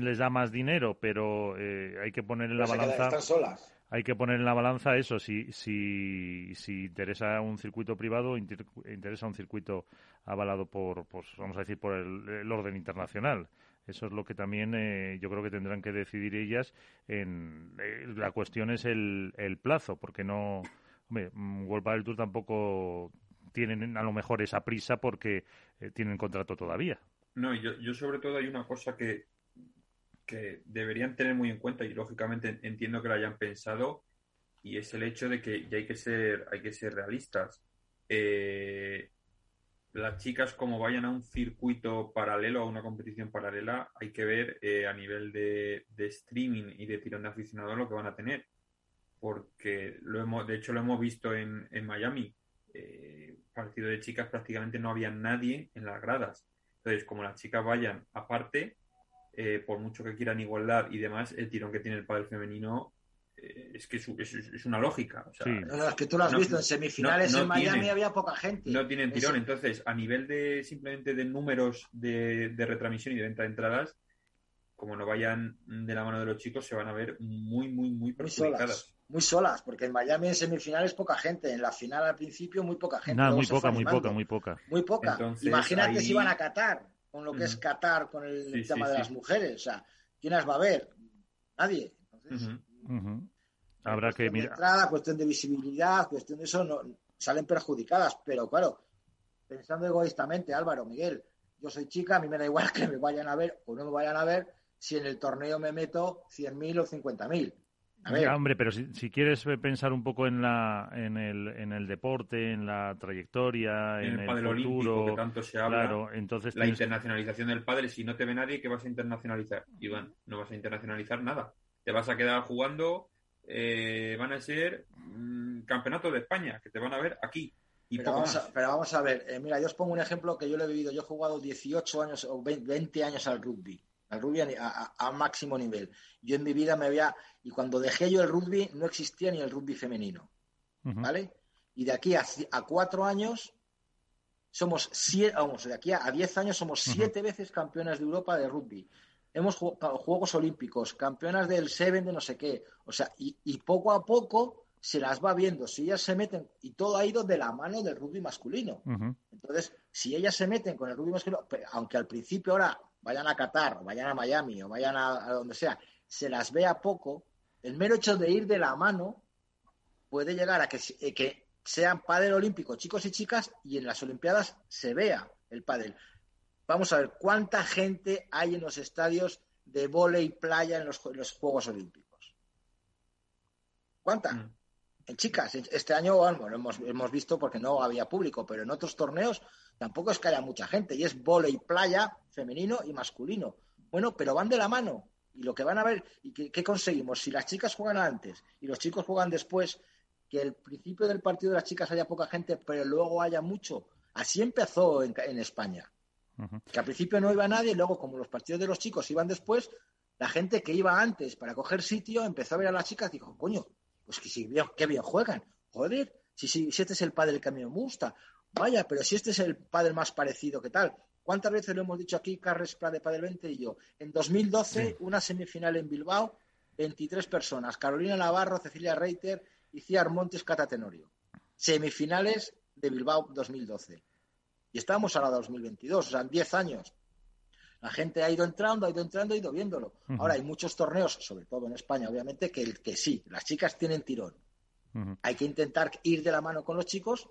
Speaker 2: les da más dinero, pero eh, hay que poner en la balanza.
Speaker 3: Están solas.
Speaker 2: Hay que poner en la balanza eso, si, si, si interesa un circuito privado, interesa un circuito avalado por, pues, vamos a decir, por el, orden internacional. Eso es lo que también eh, yo creo que tendrán que decidir ellas. En, la cuestión es el, el plazo, porque no Hombre, mm, World del Tour tampoco tienen a lo mejor esa prisa porque eh, tienen contrato todavía.
Speaker 4: No, yo, yo sobre todo hay una cosa que, que deberían tener muy en cuenta y lógicamente entiendo que lo hayan pensado y es el hecho de que hay que ser, hay que ser realistas. Eh, las chicas como vayan a un circuito paralelo, a una competición paralela, hay que ver eh, a nivel de, streaming y de tirón de aficionados lo que van a tener. Porque lo hemos, de hecho lo hemos visto en, en Miami. Eh, partido de chicas prácticamente no había nadie en las gradas. Entonces, como las chicas vayan aparte, eh, por mucho que quieran igualdad y demás, el tirón que tiene el padre femenino eh, es que es, una lógica.
Speaker 3: es que tú lo has visto en semifinales en Miami había poca gente.
Speaker 4: No tienen tirón. Entonces, a nivel de simplemente de números de, retransmisión y de venta de entradas, como no vayan de la mano de los chicos, se van a ver muy, muy, muy
Speaker 3: perjudicadas. Muy solas, porque en Miami en semifinales poca gente, en la final al principio muy poca gente.
Speaker 2: muy poca, muy poca, muy poca,
Speaker 3: muy poca. Imagínate si van a Qatar, con lo que es Qatar, con el tema de las mujeres. O sea, ¿quién las va a ver? Nadie. Entonces,
Speaker 2: Habrá que mirar.
Speaker 3: Entrada, cuestión de visibilidad, cuestión de eso, no, salen perjudicadas. Pero claro, pensando egoístamente, Álvaro, Miguel, yo soy chica, a mí me da igual que me vayan a ver o no me vayan a ver si en el torneo me meto 100.000 o 50.000.
Speaker 2: Ya, hombre, pero si, quieres pensar un poco en la en el, en el deporte, en la trayectoria, en, el, futuro,
Speaker 4: que tanto se habla, entonces la internacionalización del padre, si no te ve nadie, ¿qué vas a internacionalizar? Iván, no vas a internacionalizar nada te vas a quedar jugando, eh, van a ser mm, campeonatos de España, que te van a ver aquí. Y
Speaker 3: pero, vamos a, pero vamos a ver, eh, mira, yo os pongo un ejemplo que yo lo he vivido. Yo he jugado 18 años o 20 años al rugby, al rugby a, máximo nivel. Yo en mi vida me había, y cuando dejé yo el rugby, no existía ni el rugby femenino. ¿Vale? Y de aquí a, cuatro años somos siete, vamos, de aquí a, diez años somos siete veces campeones de Europa de rugby hemos jugado Juegos Olímpicos, campeonas del Seven de no sé qué. O sea, y, poco a poco se las va viendo. Si ellas se meten, y todo ha ido de la mano del rugby masculino. Entonces, si ellas se meten con el rugby masculino, aunque al principio ahora vayan a Qatar, o vayan a Miami, o vayan a, donde sea, se las vea poco, el mero hecho de ir de la mano puede llegar a que, eh, que sean pádel olímpico, chicos y chicas, y en las Olimpiadas se vea el pádel. Vamos a ver, ¿cuánta gente hay en los estadios de volei playa en los, Juegos Olímpicos? ¿Cuánta? Mm. En chicas, este año bueno, hemos, hemos visto porque no había público, pero en otros torneos tampoco es que haya mucha gente y es volei playa femenino y masculino. Bueno, pero van de la mano y lo que van a ver y qué, conseguimos si las chicas juegan antes y los chicos juegan después que el principio del partido de las chicas haya poca gente pero luego haya mucho así empezó en España que al principio no iba nadie, y luego, como los partidos de los chicos iban después, la gente que iba antes para coger sitio empezó a ver a las chicas y dijo, coño, pues que si bien, qué bien juegan. Joder, si, si, este es el padre que a mí me gusta. Vaya, pero si este es el padre más parecido, ¿qué tal? ¿Cuántas veces lo hemos dicho aquí, Carles de Padre 20 y yo? En 2012, una semifinal en Bilbao, 23 personas. Carolina Navarro, Cecilia Reiter y Ciar Montes Catatenorio. Semifinales de Bilbao 2012. Y estamos ahora 2022, o sea, en 10 años. La gente ha ido entrando, ha ido entrando, ha ido viéndolo. Ahora hay muchos torneos, sobre todo en España, obviamente, que, que sí, las chicas tienen tirón. Hay que intentar ir de la mano con los chicos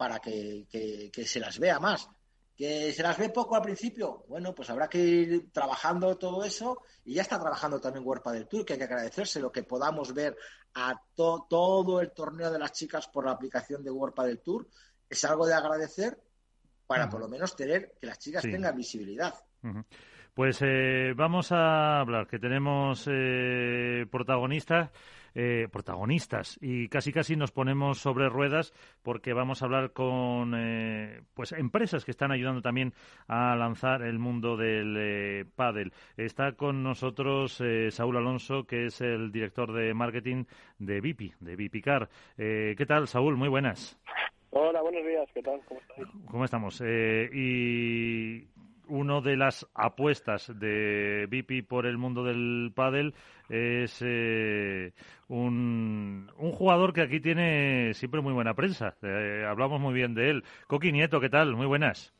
Speaker 3: para que, se las vea más. ¿Que se las ve poco al principio? Bueno, pues habrá que ir trabajando todo eso y ya está trabajando también Huerpa del Tour, que hay que agradecerse lo que podamos ver a todo el torneo de las chicas por la aplicación de Huerpa del Tour. Es algo de agradecer para por lo menos tener que las chicas tengan visibilidad.
Speaker 2: Pues eh, vamos a hablar, que tenemos eh, protagonistas. Eh, protagonistas y casi casi nos ponemos sobre ruedas porque vamos a hablar con pues empresas que están ayudando también a lanzar el mundo del eh, pádel. Está con nosotros Saúl Alonso, que es el director de marketing de Vipi, de Vipicar. ¿Qué tal, Saúl? Muy buenas.
Speaker 7: Hola, buenos días, ¿qué tal? ¿Cómo estáis?
Speaker 2: ¿Cómo estamos? Eh, y una de las apuestas de Vipi por el mundo del pádel es eh, un, un, jugador que aquí tiene siempre muy buena prensa. Eh, hablamos muy bien de él. Coqui Nieto, ¿qué tal? Muy buenas.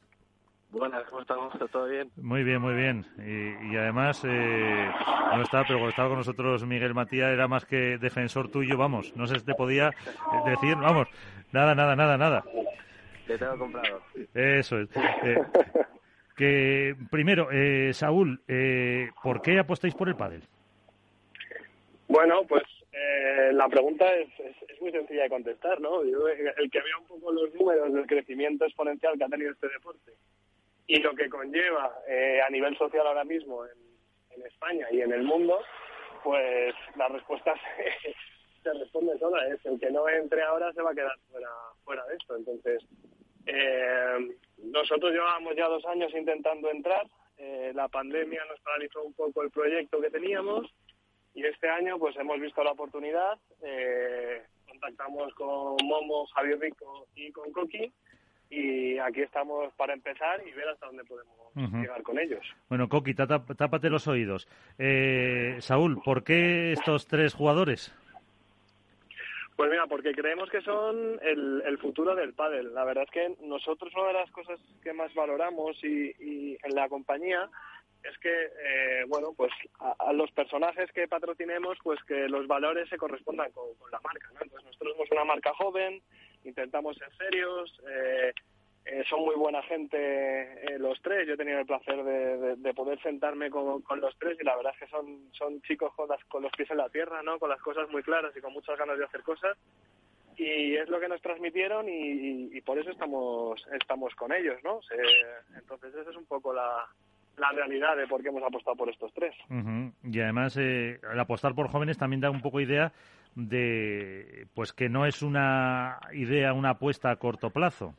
Speaker 7: Buenas, ¿cómo estamos? ¿Todo bien?
Speaker 2: Muy bien, muy bien. Y, además, eh, no está, pero cuando estaba con nosotros Miguel Matías era más que defensor tuyo, vamos. No sé si te podía decir, vamos, nada, nada, nada, nada.
Speaker 7: Te tengo comprado.
Speaker 2: Eso es. Eh, que primero, eh, Saúl, ¿por qué apostáis por el pádel?
Speaker 7: Bueno, pues Eh, la pregunta es, es, muy sencilla de contestar, ¿no? el que vea un poco los números del crecimiento exponencial que ha tenido este deporte y lo que conlleva eh, a nivel social ahora mismo en, España y en el mundo, pues la respuesta se, se responde sola. Es el que no entre ahora se va a quedar fuera, fuera de esto. Entonces, eh, nosotros llevábamos ya dos años intentando entrar. Eh, la pandemia nos paralizó un poco el proyecto que teníamos y este año pues hemos visto la oportunidad. Eh, contactamos con Momo, Javier Rico y con Coqui y aquí estamos para empezar y ver hasta dónde podemos llegar con ellos.
Speaker 2: Bueno, Coqui, tápate los oídos. Saúl, ¿por qué estos tres jugadores?
Speaker 7: Pues mira, porque creemos que son el, futuro del pádel. La verdad es que nosotros una de las cosas que más valoramos y, en la compañía es que, eh, bueno, pues a, los personajes que patrocinemos, pues que los valores se correspondan con, la marca, ¿no? Entonces nosotros somos una marca joven, intentamos ser serios, eh, eh, son muy buena gente eh, los tres. Yo he tenido el placer de, poder sentarme con, los tres y la verdad es que son, son chicos con, con los pies en la tierra, ¿no? Con las cosas muy claras y con muchas ganas de hacer cosas. Y es lo que nos transmitieron y, por eso estamos, estamos con ellos, ¿no? entonces esa es un poco la, la realidad de por qué hemos apostado por estos tres.
Speaker 2: Y además, eh, el apostar por jóvenes también da un poco idea de pues que no es una idea, una apuesta a corto plazo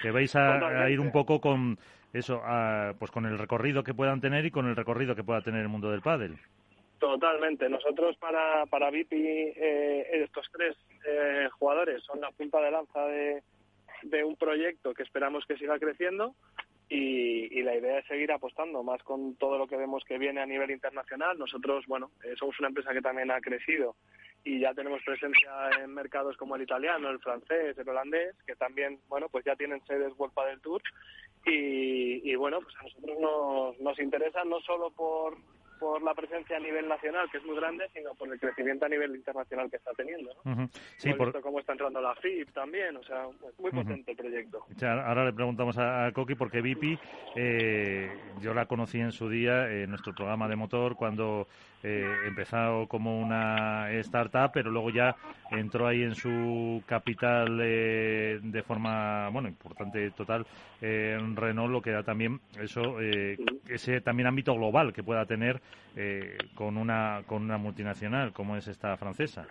Speaker 2: que vais a, ir un poco con eso, pues con el recorrido que puedan tener y con el recorrido que pueda tener el mundo del pádel.
Speaker 7: Totalmente. Nosotros para, para Vipi, eh, estos tres eh, jugadores son la punta de lanza de, de un proyecto que esperamos que siga creciendo y, la idea es seguir apostando más con todo lo que vemos que viene a nivel internacional. Nosotros, bueno, eh, somos una empresa que también ha crecido y ya tenemos presencia en mercados como el italiano, el francés, el holandés, que también, bueno, pues ya tienen sedes World del Tour y, y, bueno, pues a nosotros nos, nos interesa no solo por por la presencia a nivel nacional, que es muy grande, sino por el crecimiento a nivel internacional que está teniendo. ¿no?
Speaker 2: sí, por...
Speaker 7: cómo está entrando la FIP también, o sea, muy potente el proyecto.
Speaker 2: ahora le preguntamos a, Coqui, porque Vipi, eh, yo la conocí en su día en nuestro programa de motor cuando eh, empezó como una startup, pero luego ya entró ahí en su capital eh, de forma, bueno, importante total, en Renault, lo que da también eso, ese también ámbito global que pueda tener eh, con, una, con una multinacional como es esta francesa.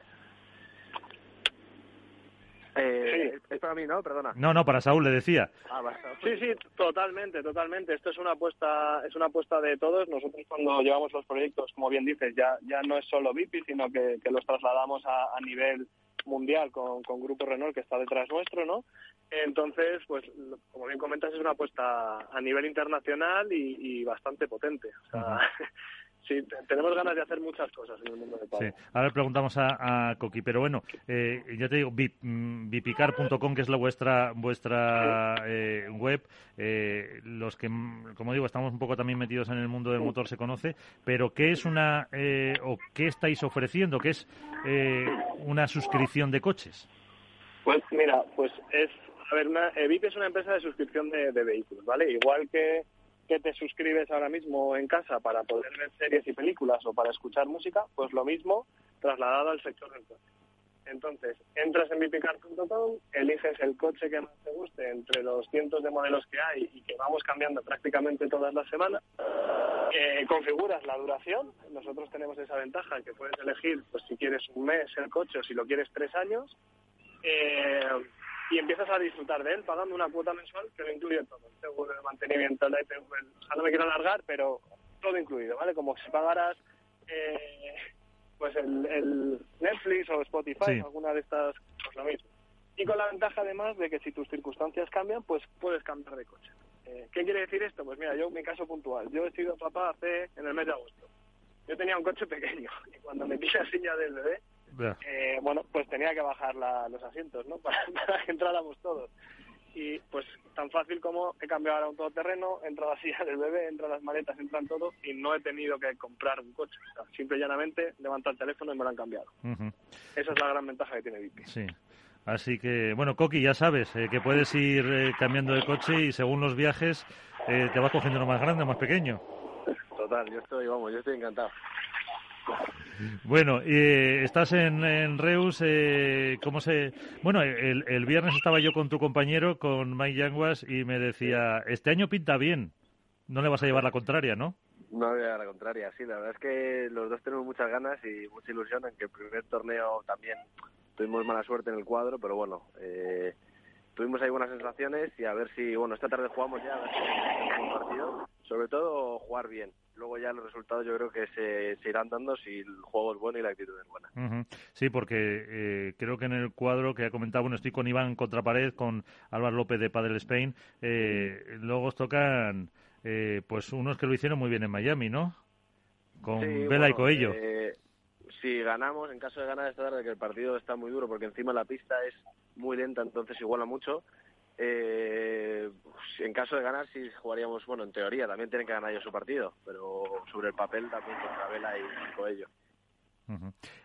Speaker 7: Eh, Es para mí, ¿no? Perdona.
Speaker 2: No, no, para Saúl le decía.
Speaker 7: Ah, sí, sí, totalmente, totalmente. Esto es una apuesta, es una apuesta de todos. Nosotros cuando llevamos los proyectos, como bien dices, ya, ya no es solo VIP, sino que, que los trasladamos a, a nivel mundial con, con Grupo Renault que está detrás nuestro, ¿no? Entonces, pues, como bien comentas, es una apuesta a nivel internacional y, bastante potente. O sea, sí, tenemos ganas de hacer muchas cosas en el mundo del pádel.
Speaker 2: Sí. Ahora le preguntamos a, Coqui, pero bueno, eh, yo te digo, bipicar.com, que es la vuestra vuestra eh, web, eh, los que, como digo, estamos un poco también metidos en el mundo del motor, se conoce, pero ¿qué es una, o qué estáis ofreciendo? ¿Qué es una suscripción de coches?
Speaker 7: Pues mira, pues es, a ver, una, es una empresa de suscripción de vehículos, ¿vale? Igual que que te suscribes ahora mismo en casa para poder ver series y películas o para escuchar música, pues lo mismo trasladado al sector del coche. Entonces, entras en bipicar.com, eliges el coche que más te guste entre los cientos de modelos que hay y que vamos cambiando prácticamente todas las semanas. Eh, configuras la duración. Nosotros tenemos esa ventaja que puedes elegir pues si quieres un mes el coche o si lo quieres tres años. Eh, y empiezas a disfrutar de él pagando una cuota mensual que lo incluye todo, el seguro de mantenimiento, IPV, o sea, no me quiero alargar, pero todo incluido, ¿vale? Como si pagaras eh, pues el, Netflix o Spotify, alguna de estas, pues lo mismo. Y con la ventaja además de que si tus circunstancias cambian, pues puedes cambiar de coche. Eh, ¿Qué quiere decir esto? Pues mira, yo mi caso puntual, yo he sido papá hace en el mes de agosto. Yo tenía un coche pequeño y cuando metí la silla del bebé, eh, bueno, pues tenía que bajar los asientos, ¿no? Para, que entráramos todos. Y pues tan fácil como he cambiado ahora un todoterreno, entra la silla del bebé, entra las maletas, entran todo y no he tenido que comprar un coche. simple y llanamente levanto el teléfono y me lo han cambiado. Esa es la gran ventaja que tiene Vipi.
Speaker 2: Sí. Así que, bueno, Coqui, ya sabes eh, que puedes ir eh, cambiando de coche y según los viajes te vas cogiendo uno más grande o más pequeño.
Speaker 7: Total, yo estoy, vamos, yo estoy encantado.
Speaker 2: Bueno, eh, estás en, Reus, eh, ¿cómo se...? Bueno, el, viernes estaba yo con tu compañero, con Mike Yanguas, y me decía, este año pinta bien, no le vas a llevar la contraria, ¿no?
Speaker 8: No voy a llevar la contraria, sí, la verdad es que los dos tenemos muchas ganas y mucha ilusión en que el primer torneo también tuvimos mala suerte en el cuadro, pero bueno, eh, tuvimos ahí buenas sensaciones y a ver si, bueno, esta tarde jugamos ya, a ver si un partido, sobre todo jugar bien. Luego ya los resultados yo creo que se, irán dando si el juego es bueno y la actitud es buena.
Speaker 2: Sí, porque eh, creo que en el cuadro que ha comentado, bueno, estoy con Iván Contrapared, con Álvaro López de Padel Spain, eh, luego os tocan eh, pues unos que lo hicieron muy bien en Miami, ¿no? Con Vela y Coello.
Speaker 8: Eh, si ganamos, en caso de ganar esta tarde, que el partido está muy duro porque encima la pista es muy lenta, entonces iguala mucho. Eh, en caso de ganar, sí jugaríamos, bueno, en teoría también tienen que ganar ellos su partido, pero sobre el papel también contra Vela y Coello.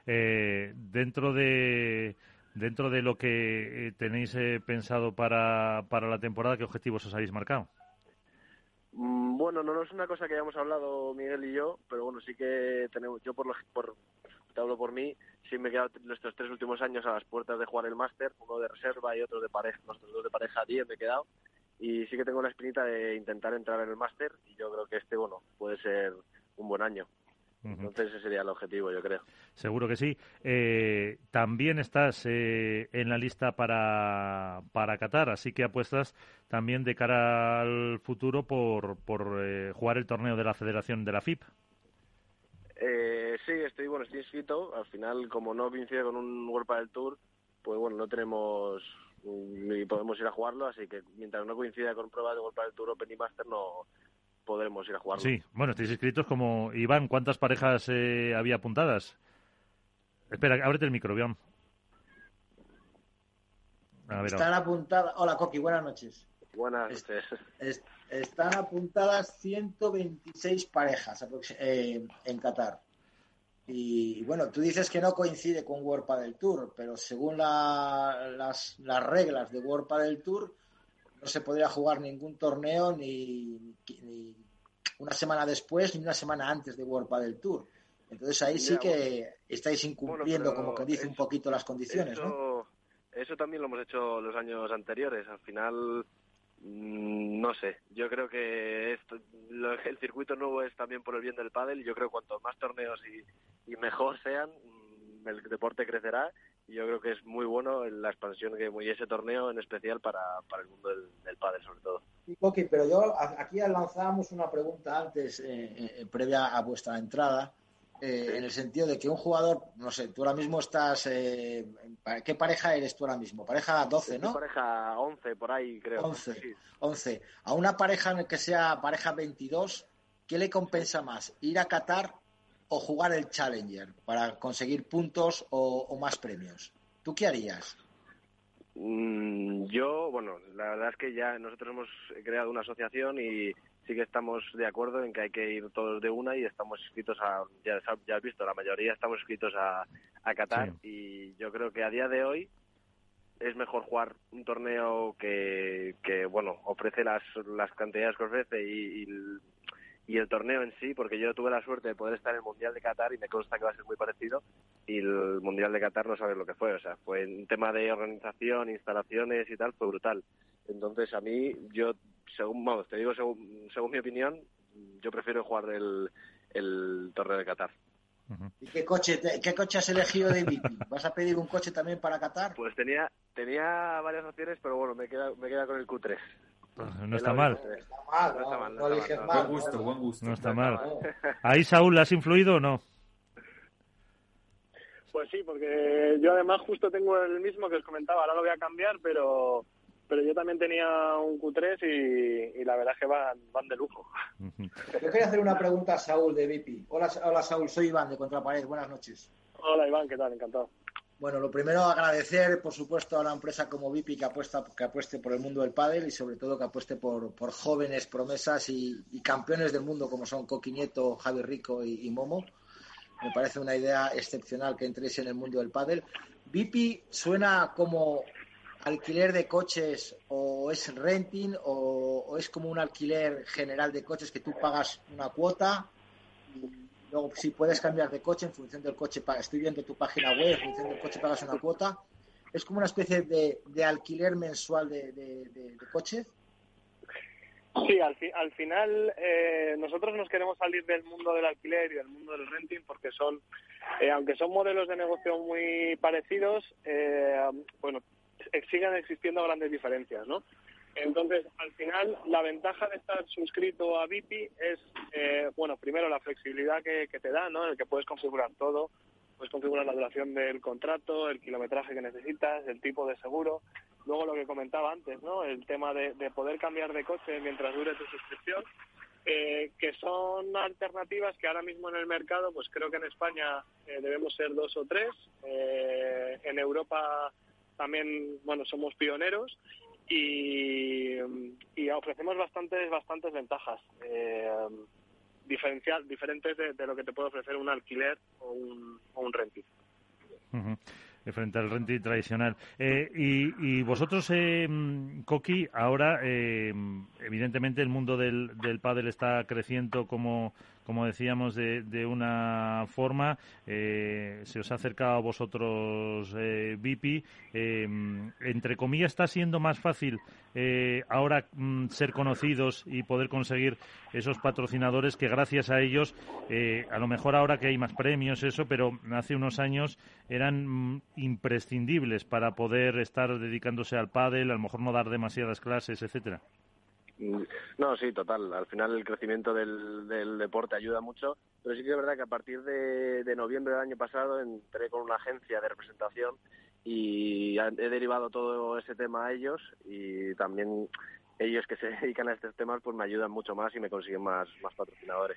Speaker 2: eh, dentro de dentro de lo que eh, tenéis eh, pensado para, para la temporada, ¿qué objetivos os habéis marcado?
Speaker 8: Mm, bueno, no, es una cosa que hayamos hablado Miguel y yo, pero bueno, sí que tenemos, yo por, lo, por te hablo por mí, sí me he quedado estos tres últimos años a las puertas de jugar el máster, uno de reserva y otro de pareja, nosotros dos de pareja 10 me he quedado, y sí que tengo la espinita de intentar entrar en el máster, y yo creo que este, bueno, puede ser un buen año. Entonces ese sería el objetivo, yo creo.
Speaker 2: Seguro que sí. Eh, también estás eh, en la lista para, para Qatar, así que apuestas también de cara al futuro por, por eh, jugar el torneo de la Federación de la FIP.
Speaker 8: Sí, estoy bueno, estoy inscrito. Al final, como no coincide con un World del Tour, pues bueno, no tenemos ni podemos ir a jugarlo, así que mientras no coincida con pruebas de World del Tour Open y Master no podremos ir a jugarlo.
Speaker 2: Sí, bueno, estáis inscritos como Iván. ¿Cuántas parejas eh, había apuntadas? Espera, ábrete el micro, Iván.
Speaker 3: están apuntadas. Hola, Coqui, buenas noches.
Speaker 8: Buenas noches.
Speaker 3: están apuntadas 126 parejas eh, en Qatar. Y bueno, tú dices que no coincide con World del Tour, pero según las, las reglas de World del Tour, no se podría jugar ningún torneo ni, una semana después ni una semana antes de World del Tour. Entonces ahí sí que estáis incumpliendo, como que dice un poquito las condiciones,
Speaker 8: eso,
Speaker 3: ¿no?
Speaker 8: Eso también lo hemos hecho los años anteriores. Al final, no sé. Yo creo que esto, el circuito nuevo es también por el bien del pádel. Y yo creo que cuanto más torneos y, y mejor sean, mm, el deporte crecerá yo creo que es muy bueno la expansión que y ese torneo en especial para, para el mundo del, del pádel sobre todo.
Speaker 3: Ok, pero yo aquí lanzábamos una pregunta antes, eh, eh, previa a vuestra entrada, eh, en el sentido de que un jugador, no sé, tú ahora mismo estás, ¿qué pareja eres tú ahora mismo? Pareja 12, ¿no?
Speaker 8: Pareja 11, por ahí creo.
Speaker 3: 11, 11. A una pareja en el que sea pareja 22, ¿qué le compensa más? ¿Ir a Qatar o jugar el Challenger para conseguir puntos o, más premios? ¿Tú qué harías?
Speaker 8: Mm, yo, bueno, la verdad es que ya nosotros hemos creado una asociación y sí que estamos de acuerdo en que hay que ir todos de una y estamos inscritos a, ya, ya has visto, la mayoría estamos inscritos a, a Qatar y yo creo que a día de hoy es mejor jugar un torneo que, que bueno, ofrece las, las cantidades que ofrece y, y y el torneo en sí, porque yo tuve la suerte de poder estar en el Mundial de Qatar y me consta que va a ser muy parecido y el Mundial de Qatar no sabes lo que fue, o sea, fue un tema de organización, instalaciones y tal, fue brutal. Entonces a mí, yo, según, vamos, te digo, según, según mi opinión, yo prefiero jugar el, el torneo de Qatar.
Speaker 3: ¿Y qué coche, qué coche has elegido de VIP? ¿Vas a pedir un coche también para Qatar?
Speaker 8: Pues tenía, tenía varias opciones, pero bueno, me queda, me queda con el Q3.
Speaker 2: No está mal.
Speaker 3: No está mal, no, está
Speaker 4: mal. Buen gusto, buen gusto.
Speaker 2: No está mal. ¿Ahí, Saúl, has influido o no?
Speaker 7: Pues sí, porque yo además justo tengo el mismo que os comentaba, ahora lo voy a cambiar, pero pero yo también tenía un Q3 y, la verdad es que van, van de lujo.
Speaker 3: Yo quería hacer una pregunta a Saúl de VIP. Hola, hola Saúl, soy Iván de Contrapared, buenas noches.
Speaker 7: Hola Iván, ¿qué tal? Encantado.
Speaker 3: Bueno, lo primero agradecer, por supuesto, a una empresa como Vipi que apuesta, que apueste por el mundo del pádel y sobre todo que apueste por, jóvenes promesas y, campeones del mundo como son Coqui Nieto, Javi Rico y, Momo. Me parece una idea excepcional que entréis en el mundo del pádel. Vipi suena como alquiler de coches o es renting o, es como un alquiler general de coches que tú pagas una cuota Luego, si puedes cambiar de coche en función del coche, estoy viendo tu página web, en función del coche pagas una cuota. Es como una especie de, alquiler mensual de, de, coche.
Speaker 7: Sí, al, al final eh, nosotros nos queremos salir del mundo del alquiler y del mundo del renting porque son, eh, aunque son modelos de negocio muy parecidos, eh, bueno, siguen existiendo grandes diferencias, ¿no? Entonces, al final, la ventaja de estar suscrito a VIP es, eh, bueno, primero la flexibilidad que, te da, ¿no? El que puedes configurar todo, puedes configurar la duración del contrato, el kilometraje que necesitas, el tipo de seguro. Luego lo que comentaba antes, ¿no? El tema de, poder cambiar de coche mientras dure tu suscripción, eh, que son alternativas que ahora mismo en el mercado, pues creo que en España eh, debemos ser dos o tres. en Europa también, bueno, somos pioneros y, ofrecemos bastantes bastantes ventajas eh, diferencial diferentes de, lo que te puede ofrecer un alquiler o un, o un renting
Speaker 2: frente al renting tradicional. Eh, y, vosotros, eh, Coqui, ahora, eh, evidentemente el mundo del, del pádel está creciendo como, como decíamos, de, de una forma. Eh, se os ha acercado a vosotros eh. Eh, entre comillas, está siendo más fácil ahora mm, ser conocidos y poder conseguir esos patrocinadores que gracias a ellos, a lo mejor ahora que hay más premios, eso, pero hace unos años eran mm, imprescindibles para poder estar dedicándose al pádel, a lo mejor no dar demasiadas clases, etcétera.
Speaker 8: No, sí, total. Al final el crecimiento del, del deporte ayuda mucho, pero sí que es verdad que a partir de, de noviembre del año pasado entré con una agencia de representación y he derivado todo ese tema a ellos y también ellos que se dedican a estos temas pues me ayudan mucho más y me consiguen más, más patrocinadores.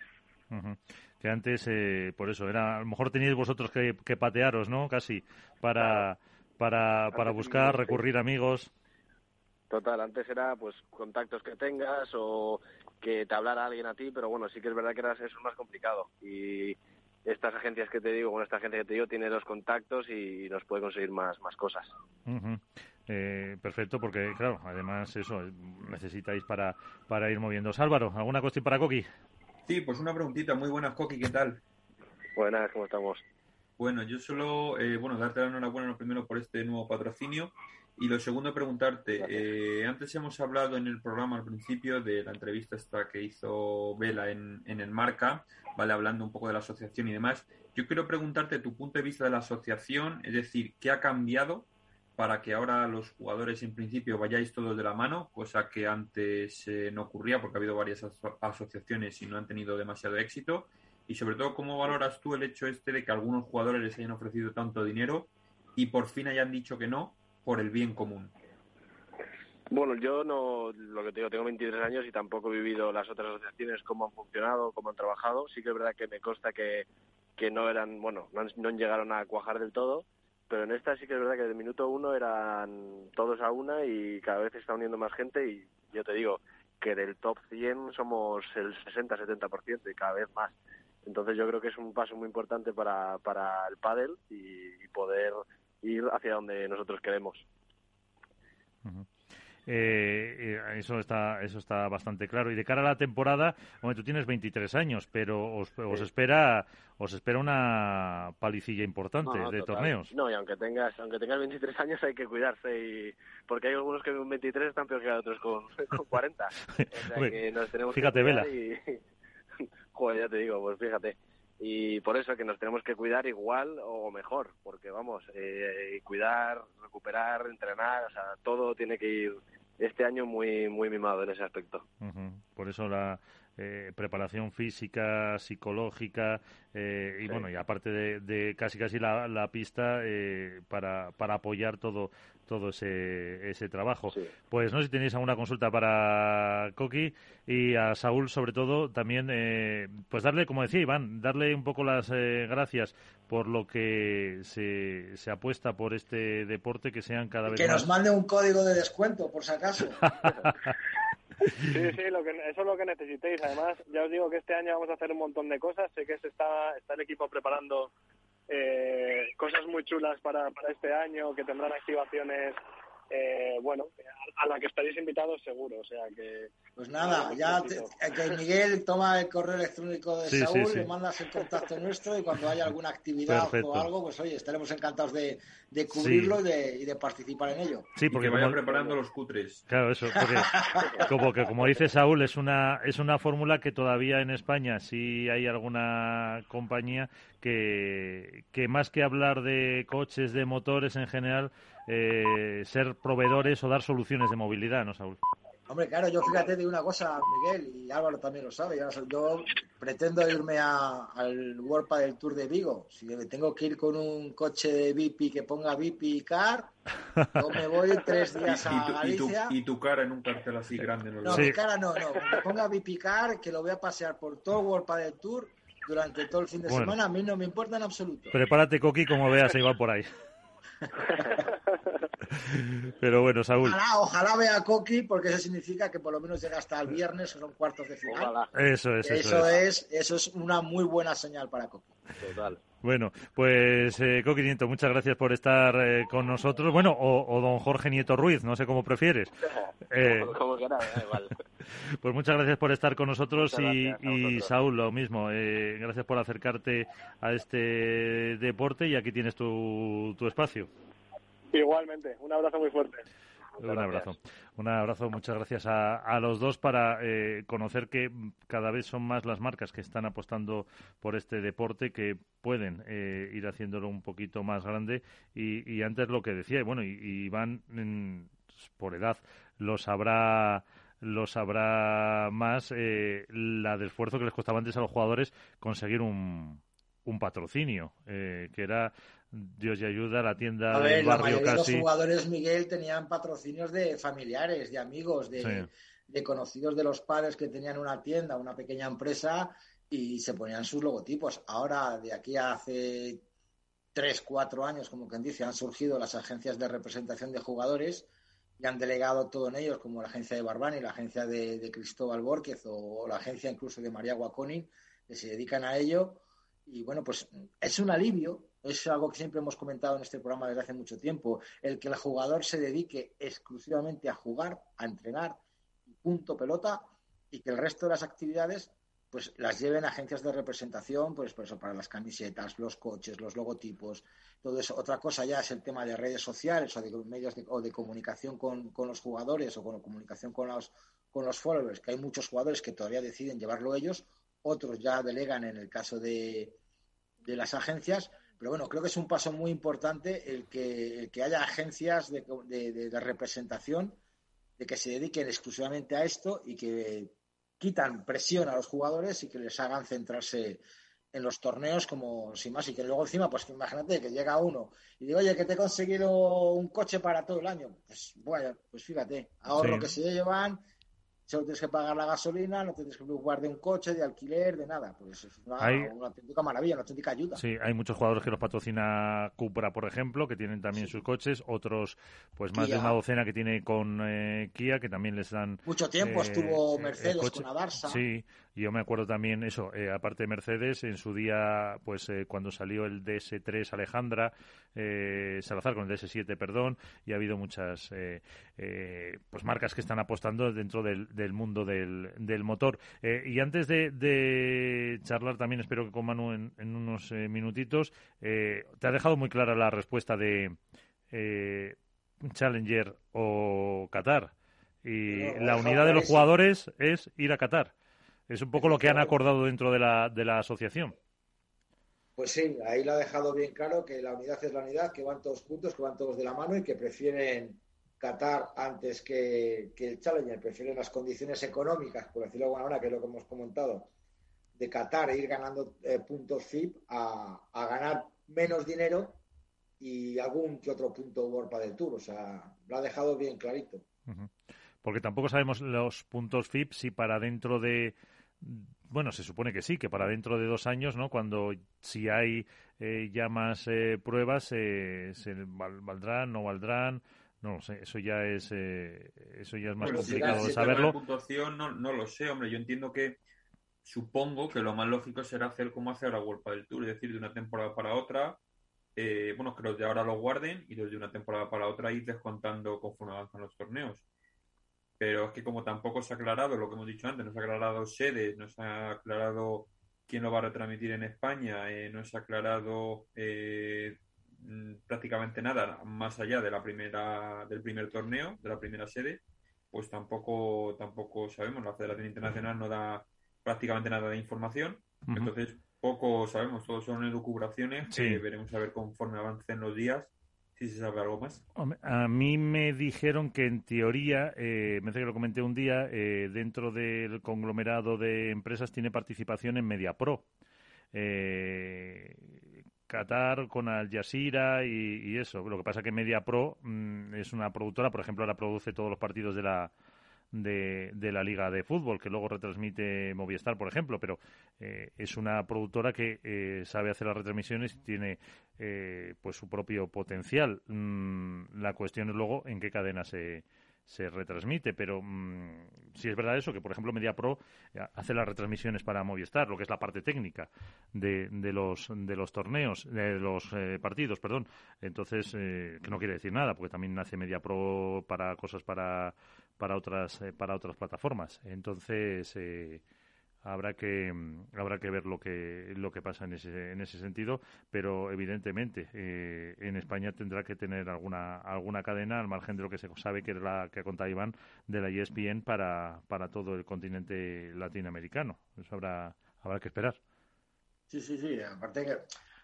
Speaker 2: Que antes, eh, por eso, era a lo mejor teníais vosotros que, que patearos, ¿no? Casi, para, para, para buscar, recurrir amigos.
Speaker 8: Total, antes era pues contactos que tengas o que te hablara alguien a ti, pero bueno, sí que es verdad que era, eso es más complicado. Y estas agencias que te digo, bueno, esta agencia que te digo tiene los contactos y nos puede conseguir más, más cosas.
Speaker 2: Eh, perfecto, porque claro, además eso necesitáis para, para ir moviendo. Álvaro, ¿alguna cuestión para Coqui?
Speaker 4: Sí, pues una preguntita. Muy buenas, Coqui, ¿qué tal?
Speaker 8: Buenas, ¿cómo estamos?
Speaker 4: Bueno, yo solo, eh, bueno, darte la enhorabuena primero por este nuevo patrocinio y lo segundo, preguntarte, eh, antes hemos hablado en el programa al principio de la entrevista esta que hizo Vela en, en el Marca, ¿vale? Hablando un poco de la asociación y demás. Yo quiero preguntarte tu punto de vista de la asociación, es decir, ¿qué ha cambiado para que ahora los jugadores en principio vayáis todos de la mano, cosa que antes eh, no ocurría porque ha habido varias asociaciones y no han tenido demasiado éxito? Y sobre todo, ¿cómo valoras tú el hecho este de que algunos jugadores les hayan ofrecido tanto dinero y por fin hayan dicho que no por el bien común?
Speaker 8: Bueno, yo no, lo que te digo, tengo 23 años y tampoco he vivido las otras asociaciones, cómo han funcionado, cómo han trabajado. Sí que es verdad que me consta que, que no eran, bueno, no, no llegaron a cuajar del todo, pero en esta sí que es verdad que de minuto uno eran todos a una y cada vez se está uniendo más gente y yo te digo que del top 100 somos el 60-70% y cada vez más. Entonces yo creo que es un paso muy importante para, para el pádel y poder ir hacia donde nosotros queremos.
Speaker 2: Eh, eh, eso está eso está bastante claro. Y de cara a la temporada bueno tú tienes 23 años pero os, espera os espera una palicilla importante de torneos.
Speaker 8: No y aunque tengas aunque tengas 23 años hay que cuidarse y porque hay algunos que con 23 están peor que otros con, con 40
Speaker 2: fíjate Vela.
Speaker 8: joder ya te digo pues fíjate y por eso que nos tenemos que cuidar igual o mejor, porque vamos, eh, cuidar, recuperar, entrenar, o sea, todo tiene que ir este año muy muy mimado en ese aspecto.
Speaker 2: Por eso la eh, preparación física, psicológica eh, y bueno, y aparte de, casi casi la, la pista eh, para, para apoyar todo todo ese, ese trabajo. Pues no sé si tenéis alguna consulta para Coqui y a Saúl sobre todo también, pues darle, como decía Iván, darle un poco las gracias por lo que se, se apuesta por este deporte que sean cada vez
Speaker 3: que nos mande un código de descuento, por si acaso.
Speaker 7: Sí, sí, lo que, eso es lo que necesitéis. Además, ya os digo que este año vamos a hacer un montón de cosas. Sé que se está, está el equipo preparando eh, cosas muy chulas para, para este año, que tendrán activaciones eh, bueno, a la que estaréis invitados seguro, o sea que...
Speaker 3: Pues nada, ya que Miguel toma el correo electrónico de Saúl, le mandas el contacto nuestro y cuando haya alguna actividad o algo, pues oye, estaremos encantados de, cubrirlo y, de, participar en ello.
Speaker 4: Sí, porque vaya preparando los cutres.
Speaker 2: Claro, eso, porque como, que, como dice Saúl, es una, es una fórmula que todavía en España sí hay alguna compañía que, que más que hablar de coches, de motores en general, eh, ser proveedores o dar soluciones de movilidad, ¿no, Saúl?
Speaker 3: Hombre, claro, yo fíjate de una cosa, Miguel, y Álvaro también lo sabe, yo, pretendo irme al World del Tour de Vigo. Si me tengo que ir con un coche de VIP que ponga VIP Car, yo me voy tres días a Galicia.
Speaker 4: Y tu, cara en un cartel así grande.
Speaker 3: No, no mi cara no, no. Que ponga VIP Car, que lo voy a pasear por todo el World del Tour durante todo el fin de semana, a mí no me importa en absoluto.
Speaker 2: Prepárate, Coqui, como veas, ahí va por ahí. Pero bueno, Saúl.
Speaker 3: Ojalá, vea a Coqui, porque eso significa que por lo menos llega hasta el viernes o son cuartos de final.
Speaker 2: Eso es,
Speaker 3: eso, es. Eso es una muy buena señal para Coqui.
Speaker 8: Total.
Speaker 2: Bueno, pues eh, Coqui Nieto, muchas gracias por estar eh, con nosotros. Bueno, o, don Jorge Nieto Ruiz, no sé cómo prefieres.
Speaker 8: Eh, como que nada, igual.
Speaker 2: Pues muchas gracias por estar con nosotros y, Saúl, lo mismo. Eh, gracias por acercarte a este deporte y aquí tienes tu, tu espacio.
Speaker 7: Igualmente, un abrazo muy fuerte.
Speaker 2: Un abrazo. Un abrazo, muchas gracias a, los dos para eh, conocer que cada vez son más las marcas que están apostando por este deporte, que pueden eh, ir haciéndolo un poquito más grande. Y, antes lo que decía, bueno, y, van por edad, lo sabrá lo sabrá más eh, la del esfuerzo que les costaba antes a los jugadores conseguir un, un patrocinio, que era Dios y ayuda, la tienda del barrio
Speaker 3: la
Speaker 2: casi.
Speaker 3: los jugadores, Miguel, tenían patrocinios de familiares, de amigos, de, conocidos de los padres que tenían una tienda, una pequeña empresa y se ponían sus logotipos. Ahora, de aquí a hace tres, cuatro años, como quien dice, han surgido las agencias de representación de jugadores y han delegado todo en ellos, como la agencia de Barbani, la agencia de, Cristóbal Borquez o, la agencia incluso de María Guaconi, que se dedican a ello. Y bueno, pues es un alivio es algo que siempre hemos comentado en este programa desde hace mucho tiempo, el que el jugador se dedique exclusivamente a jugar, a entrenar, punto pelota, y que el resto de las actividades pues las lleven agencias de representación, pues por eso para las camisetas, los coches, los logotipos, todo eso. Otra cosa ya es el tema de redes sociales o de medios de, o de comunicación con, con, los jugadores o con comunicación con los, con los followers, que hay muchos jugadores que todavía deciden llevarlo ellos, otros ya delegan en el caso de, de las agencias, pero bueno, creo que es un paso muy importante el que, haya agencias de, representación de que se dediquen exclusivamente a esto y que quitan presión a los jugadores y que les hagan centrarse en los torneos como sin más. Y que luego encima pues imagínate que llega uno y digo oye que te he conseguido un coche para todo el año pues bueno pues fíjate ahorro que se llevan solo tienes que pagar la gasolina, no tienes que preocupar de un coche, de alquiler, de nada. Pues es una, auténtica maravilla, una auténtica ayuda.
Speaker 2: Sí, hay muchos jugadores que los patrocina Cupra, por ejemplo, que tienen también sus coches, otros, pues más de una docena que tiene con eh, Kia, que también les dan.
Speaker 3: Mucho tiempo eh, estuvo Mercedes con Adarsa.
Speaker 2: Sí, yo me acuerdo también eso, eh, aparte de Mercedes, en su día, pues cuando salió el DS3 Alejandra, Salazar con el DS7, perdón, y ha habido muchas pues marcas que están apostando dentro del del mundo del, del motor. Eh, y antes de, charlar también, espero que con Manu en, unos eh, minutitos, eh, te ha dejado muy clara la respuesta de Challenger o Qatar. Y la unidad de los jugadores es ir a Qatar. Es un poco lo que han acordado dentro de la, de la asociación.
Speaker 3: Pues sí, ahí lo ha dejado bien claro que la unidad es la unidad, que van todos juntos, que van todos de la mano y que prefieren Qatar antes que, el Challenger, prefieren las condiciones económicas, por decirlo de alguna manera, que es lo que hemos comentado, de Qatar e ir ganando eh, puntos FIP a, ganar menos dinero y algún que otro punto World del Tour. O sea, lo ha dejado bien clarito.
Speaker 2: Porque tampoco sabemos los puntos FIP si para dentro de bueno, se supone que sí, que para dentro de dos años, ¿no? Cuando si hay eh, ya más eh, pruebas, se valdrán, no valdrán, no lo sé, eso ya es, eh, eso ya es más complicado de saberlo.
Speaker 4: puntuación no, no lo sé, hombre. Yo entiendo que supongo que lo más lógico será hacer como hace ahora World del Tour, es decir, de una temporada para otra, eh, bueno, que los de ahora los guarden y los de una temporada para otra ir descontando conforme avanzan los torneos. Pero es que como tampoco se ha aclarado lo que hemos dicho antes, no se ha aclarado sedes, no se ha aclarado quién lo va a retransmitir en España, eh, no se ha aclarado eh, prácticamente nada más allá de la primera del primer torneo, de la primera sede, pues tampoco tampoco sabemos. La Federación Internacional no da prácticamente nada de información, entonces poco sabemos, todo son elucubraciones que veremos a ver conforme avancen los días si se sabe algo más.
Speaker 2: A mí me dijeron que en teoría, eh, me parece que lo comenté un día, eh, dentro del conglomerado de empresas tiene participación en MediaPro. Eh, Qatar con Al Jazeera y, eso. Lo que pasa es que MediaPro mm, es una productora, por ejemplo, ahora produce todos los partidos de la de, de, la Liga de Fútbol, que luego retransmite Movistar, por ejemplo, pero eh, es una productora que eh, sabe hacer las retransmisiones y tiene eh, pues su propio potencial. Mm, la cuestión es luego en qué cadena se, se retransmite, pero mm, si es verdad eso, que por ejemplo MediaPro hace las retransmisiones para Movistar, lo que es la parte técnica de, de los de los torneos, de los partidos, perdón. Entonces, que no quiere decir nada, porque también hace MediaPro para cosas para para otras eh, para otras plataformas. Entonces eh, habrá que habrá que ver lo que lo que pasa en ese en ese sentido, pero evidentemente eh, en España tendrá que tener alguna alguna cadena al margen de lo que se sabe que la que contado Iván de la ESPN para para todo el continente latinoamericano. Eso habrá habrá que esperar.
Speaker 3: Sí, sí, sí. Aparte que,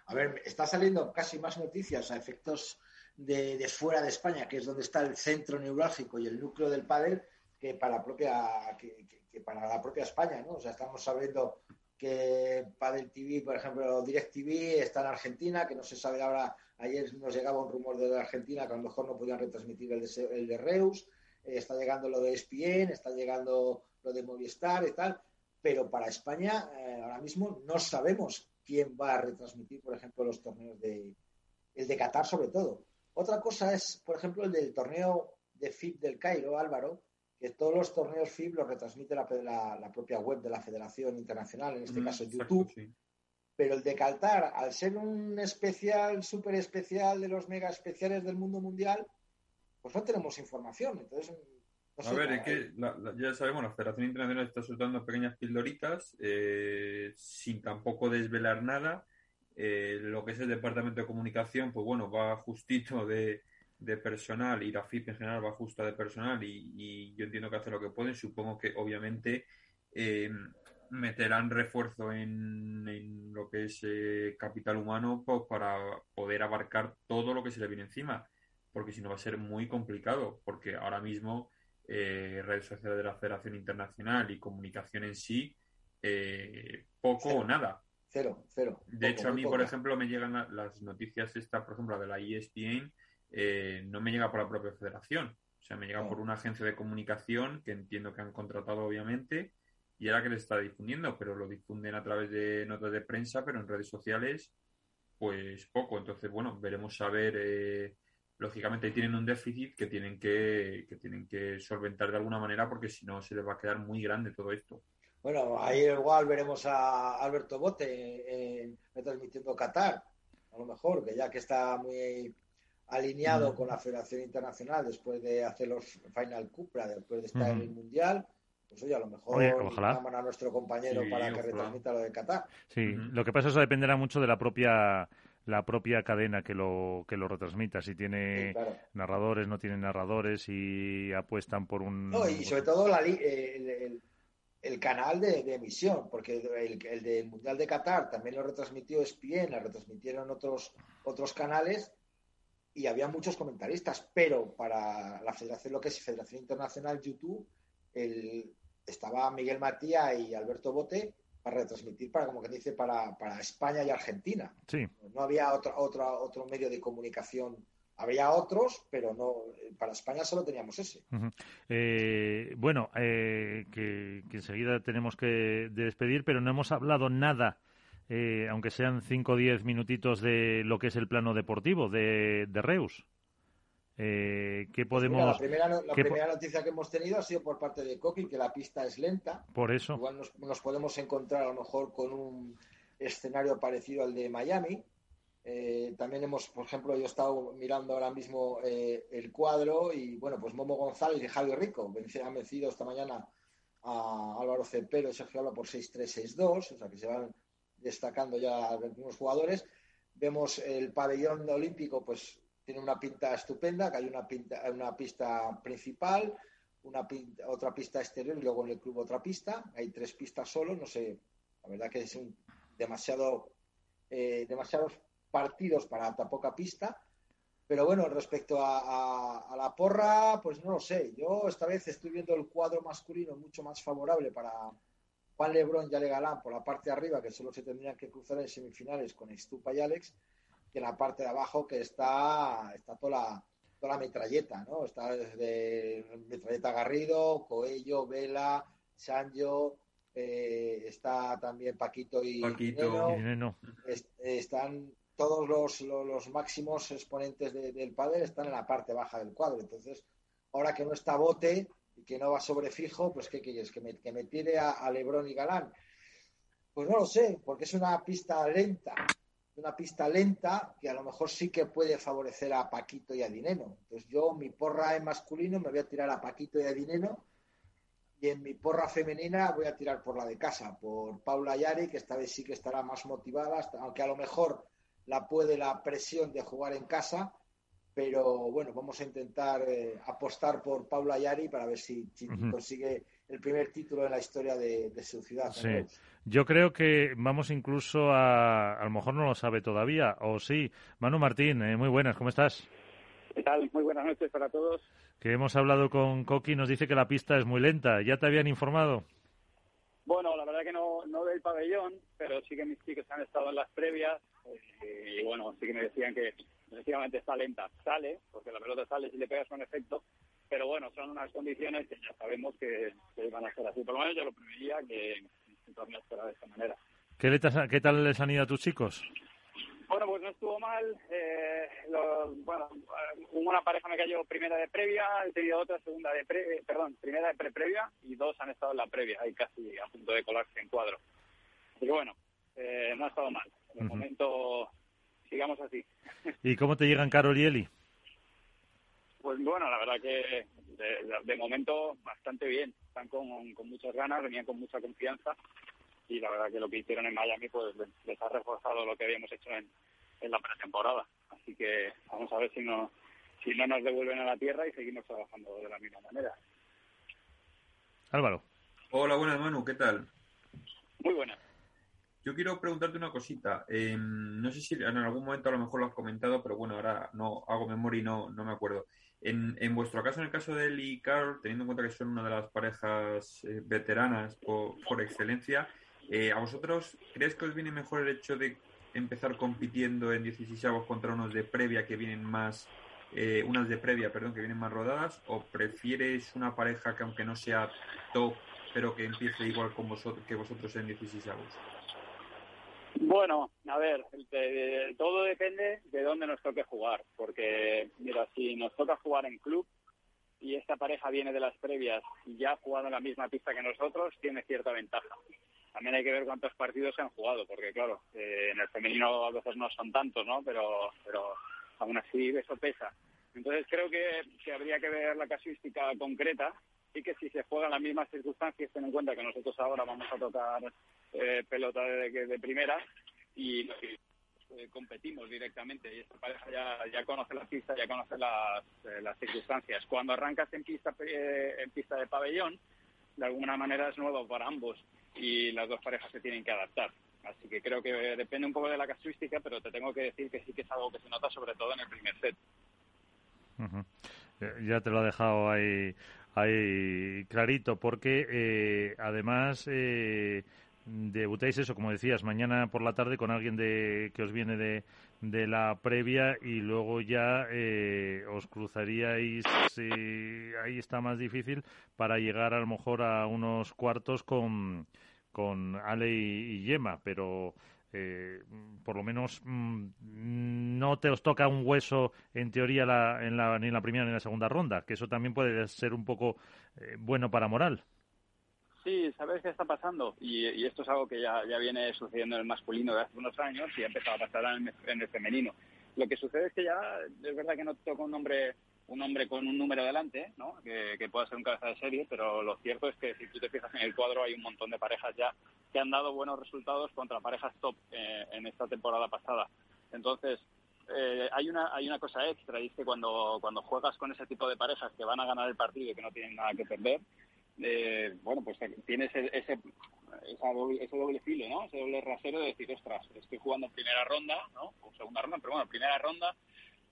Speaker 3: a ver, está saliendo casi más noticias a efectos de, fuera de España, que es donde está el centro neurálgico y el núcleo del pádel, que para la propia que, para la propia España, ¿no? O sea, estamos sabiendo que Padel TV, por ejemplo, Direct TV está en Argentina, que no se sabe ahora, ayer nos llegaba un rumor de Argentina que a lo mejor no podían retransmitir el de, el de Reus, eh, está llegando lo de ESPN, está llegando lo de Movistar y tal, pero para España eh, ahora mismo no sabemos quién va a retransmitir, por ejemplo, los torneos de el de Qatar sobre todo. Otra cosa es, por ejemplo, el del torneo de FIB del Cairo, Álvaro, que todos los torneos FIB los retransmite la, propia web de la Federación Internacional, en este mm, caso YouTube. Pero el de Qatar, al ser un especial, súper especial de los mega especiales del mundo mundial, pues no tenemos información. Entonces,
Speaker 4: a ver, es que ya sabemos, la Federación Internacional está soltando pequeñas pildoritas eh, sin tampoco desvelar nada eh, lo que es el departamento de comunicación, pues bueno, va justito de, personal y la FIP en general va justa de personal y, yo entiendo que hace lo que pueden. Supongo que obviamente eh, meterán refuerzo en, lo que es eh, capital humano pues, para poder abarcar todo lo que se le viene encima, porque si no va a ser muy complicado, porque ahora mismo redes sociales de la Federación Internacional y comunicación en sí, poco o nada.
Speaker 3: Cero, cero.
Speaker 4: De hecho, a mí, por ejemplo, me llegan las noticias esta, por ejemplo, de la ESPN, eh, no me llega por la propia federación. O sea, me llega por una agencia de comunicación que entiendo que han contratado, obviamente, y ahora que les está difundiendo, pero lo difunden a través de notas de prensa, pero en redes sociales, pues poco. Entonces, bueno, veremos a ver. Eh, lógicamente tienen un déficit que tienen que, que tienen que solventar de alguna manera porque si no se les va a quedar muy grande todo esto.
Speaker 3: Bueno, ahí igual veremos a Alberto Bote en, transmitiendo Qatar, a lo mejor, que ya que está muy alineado con la Federación Internacional después de hacer los Final Cupra, después de estar en el Mundial, pues oye, a lo mejor llaman a nuestro compañero para que retransmita lo de Qatar.
Speaker 2: Sí, lo que pasa es que eso dependerá mucho de la propia la propia cadena que lo que lo retransmita. Si tiene narradores no tiene narradores y apuestan por un
Speaker 3: no, y sobre todo la, el, el canal de, emisión, porque el, el, del Mundial de Qatar también lo retransmitió ESPN, lo retransmitieron otros, otros canales y había muchos comentaristas, pero para la Federación, lo que es Federación Internacional YouTube, el, estaba Miguel Matías y Alberto Bote para retransmitir, para como que dice, para, para España y Argentina.
Speaker 2: Sí.
Speaker 3: No había otro, otro, otro medio de comunicación había otros, pero no para España solo teníamos ese.
Speaker 2: Eh, bueno, eh, que, enseguida tenemos que despedir, pero no hemos hablado nada, eh, aunque sean 5 o 10 minutitos, de lo que es el plano deportivo de, Reus. ¿Qué pues podemos...?
Speaker 3: la primera, noticia que hemos tenido ha sido por parte de Coqui, que la pista es lenta.
Speaker 2: Por eso.
Speaker 3: Igual nos, nos podemos encontrar a lo mejor con un escenario parecido al de Miami, Eh, también hemos, por ejemplo, yo he estado mirando ahora mismo eh, el cuadro y, bueno, pues Momo González y Javier Rico han vencido esta mañana a Álvaro Cepero y Sergio Habla por 6-3, 6-2, o sea que se van destacando ya algunos jugadores. Vemos el pabellón olímpico, pues tiene una pinta estupenda, que hay una, pinta, una pista principal, una otra pista exterior y luego en el club otra pista. Hay tres pistas solo, no sé, la verdad que es un demasiado, eh, demasiados partidos para tan poca pista. Pero bueno, respecto a, la porra, pues no lo sé. Yo esta vez estoy viendo el cuadro masculino mucho más favorable para Juan Lebrón y Ale Galán por la parte de arriba, que solo se tendrían que cruzar en semifinales con Estupa y Alex, que en la parte de abajo que está, está toda la, toda la metralleta, ¿no? Está desde metralleta Garrido, Coello, Vela, Sancho, eh, está también Paquito y
Speaker 4: Paquito.
Speaker 3: están todos los, los, máximos exponentes del pádel están en la parte baja del cuadro. Entonces, ahora que no está Bote y que no va sobre fijo, pues ¿qué quieres? ¿Que me, que me tire a, a y Galán? Pues no lo sé, porque es una pista lenta, una pista lenta que a lo mejor sí que puede favorecer a Paquito y a Dineno. Entonces yo, mi porra en masculino, me voy a tirar a Paquito y a Dineno y en mi porra femenina voy a tirar por la de casa, por Paula Yari, que esta vez sí que estará más motivada, aunque a lo mejor la puede la presión de jugar en casa, pero bueno, vamos a intentar eh, apostar por Paula Yari para ver si, consigue el primer título en la historia de, su ciudad.
Speaker 2: Sí. Yo creo que vamos incluso a, a lo mejor no lo sabe todavía, o sí. Manu Martín, eh, muy buenas, ¿cómo estás?
Speaker 9: ¿Qué tal? Muy buenas noches para todos.
Speaker 2: Que hemos hablado con Coqui, nos dice que la pista es muy lenta. ¿Ya te habían informado?
Speaker 9: Bueno, la verdad que no, no del pabellón, pero sí que mis chicos han estado en las previas y bueno, sí que me decían que efectivamente está lenta. Sale, porque la pelota sale si le pegas con efecto, pero bueno, son unas condiciones que ya sabemos que, van a ser así. Por lo menos yo lo preveía que el torneo fuera de esta manera.
Speaker 2: ¿Qué, ¿Qué tal les han ido a tus chicos?
Speaker 9: Bueno, pues no estuvo mal. Eh, bueno, una pareja me cayó primera de previa, he tenido otra segunda de pre, perdón, primera de pre-previa y dos han estado en la previa, ahí casi a punto de colarse en cuadro. Así que bueno, eh, no ha estado mal. De momento, sigamos así.
Speaker 2: ¿Y cómo te llegan Carol y Eli?
Speaker 9: Pues bueno, la verdad que de, momento bastante bien. Están con, muchas ganas, venían con mucha confianza y la verdad que lo que hicieron en Miami pues les ha reforzado lo que habíamos hecho en, en la pretemporada. Así que vamos a ver si no, si no nos devuelven a la tierra y seguimos trabajando de la misma manera.
Speaker 2: Álvaro.
Speaker 4: Hola, buenas Manu, ¿qué tal?
Speaker 9: Muy buenas.
Speaker 4: Yo quiero preguntarte una cosita. Em, no sé si en algún momento a lo mejor lo has comentado, pero bueno, ahora no hago memoria y no, no me acuerdo. En, en vuestro caso, en el caso de Eli y Carl, teniendo en cuenta que son una de las parejas eh, veteranas por, por excelencia, eh, ¿a vosotros crees que os viene mejor el hecho de empezar compitiendo en 16 avos contra unos de previa que vienen más, eh, unas de previa, perdón, que vienen más rodadas, o prefieres una pareja que aunque no sea top, pero que empiece igual con vosotros, que vosotros en 16 avos?
Speaker 9: Bueno, a ver, todo depende de dónde nos toque jugar, porque mira, si nos toca jugar en club y esta pareja viene de las previas y ya ha jugado en la misma pista que nosotros, tiene cierta ventaja. También hay que ver cuántos partidos se han jugado, porque claro, eh, en el femenino a veces no son tantos, ¿no? Pero, pero aún así eso pesa. Entonces creo que, que habría que ver la casuística concreta y que si se juegan las mismas circunstancias, ten en cuenta que nosotros ahora vamos a tocar eh, pelota de, de, primera y eh, competimos directamente y esta pareja ya, ya conoce la pista, ya conoce las, eh, circunstancias. Cuando arrancas en pista, en pista de pabellón, de alguna manera es nuevo para ambos y las dos parejas se tienen que adaptar. Así que creo que depende un poco de la casuística, pero te tengo que decir que sí que es algo que se nota sobre todo en el primer set.
Speaker 2: Ya te lo ha dejado ahí, ahí clarito, porque eh, además eh, debutáis eso, como decías, mañana por la tarde con alguien de, que os viene de, de la previa y luego ya eh, os cruzaríais, ahí está más difícil, para llegar a lo mejor a unos cuartos con, con Ale y, Yema, pero eh, por lo menos mm, no te os toca un hueso en teoría en la, ni en la primera ni en la segunda ronda, que eso también puede ser un poco eh, bueno para moral.
Speaker 9: sí, ¿sabes qué está pasando? Y, esto es algo que ya, viene sucediendo en el masculino de hace unos años y ha empezado a pasar en el, femenino. Lo que sucede es que ya es verdad que no toca un nombre un hombre con un número delante, ¿no? que, que pueda ser un cabeza de serie, pero lo cierto es que si tú te fijas en el cuadro hay un montón de parejas ya que han dado buenos resultados contra parejas top eh, en esta temporada pasada. Entonces, eh, hay una hay una cosa extra y es que cuando cuando juegas con ese tipo de parejas que van a ganar el partido y que no tienen nada que perder eh, bueno pues tienes ese esa doble, ese doble filo no ese doble rasero de decir ostras estoy jugando en primera ronda no o segunda ronda pero bueno primera ronda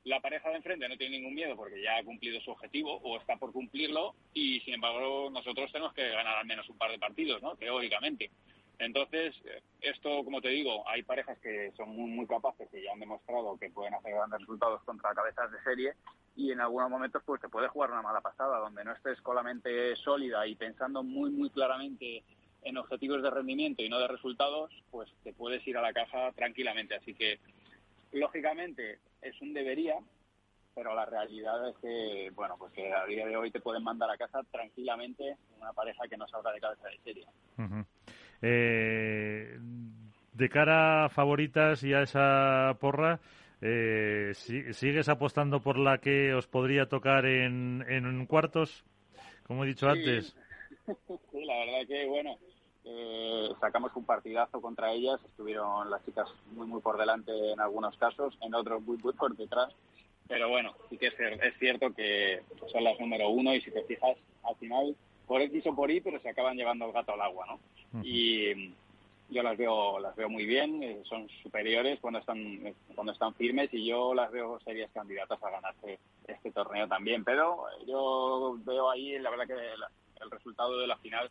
Speaker 9: la pareja de enfrente no tiene ningún miedo porque ya ha cumplido su objetivo o está por cumplirlo y sin embargo nosotros tenemos que ganar al menos un par de partidos no teóricamente entonces, esto, como te digo, hay parejas que son muy, muy capaces y ya han demostrado que pueden hacer grandes resultados contra cabezas de serie y en algunos momentos pues te puede jugar una mala pasada, donde no estés con la mente sólida y pensando muy, muy claramente en objetivos de rendimiento y no de resultados, pues te puedes ir a la caja tranquilamente. Así que, lógicamente, es un debería, pero la realidad es que, bueno, pues que a día de hoy te pueden mandar a casa tranquilamente una pareja que no salga de cabeza de serie.
Speaker 2: Eh, de cara a favoritas y a esa porra, eh, ¿sigues apostando por la que os podría tocar en, en cuartos? Como he dicho antes.
Speaker 9: Sí, la verdad que, bueno, eh, sacamos un partidazo contra ellas. Estuvieron las chicas muy, muy por delante en algunos casos, en otros muy, muy por detrás. Pero bueno, sí que es, es cierto que son las número uno y si te fijas, al final por X o por Y, pero se acaban llevando el gato al agua, ¿no? Y yo las veo las veo muy bien, eh, son superiores cuando están cuando están firmes y yo las veo serias candidatas a ganarse este torneo también. Pero yo veo ahí, la verdad que el resultado de la final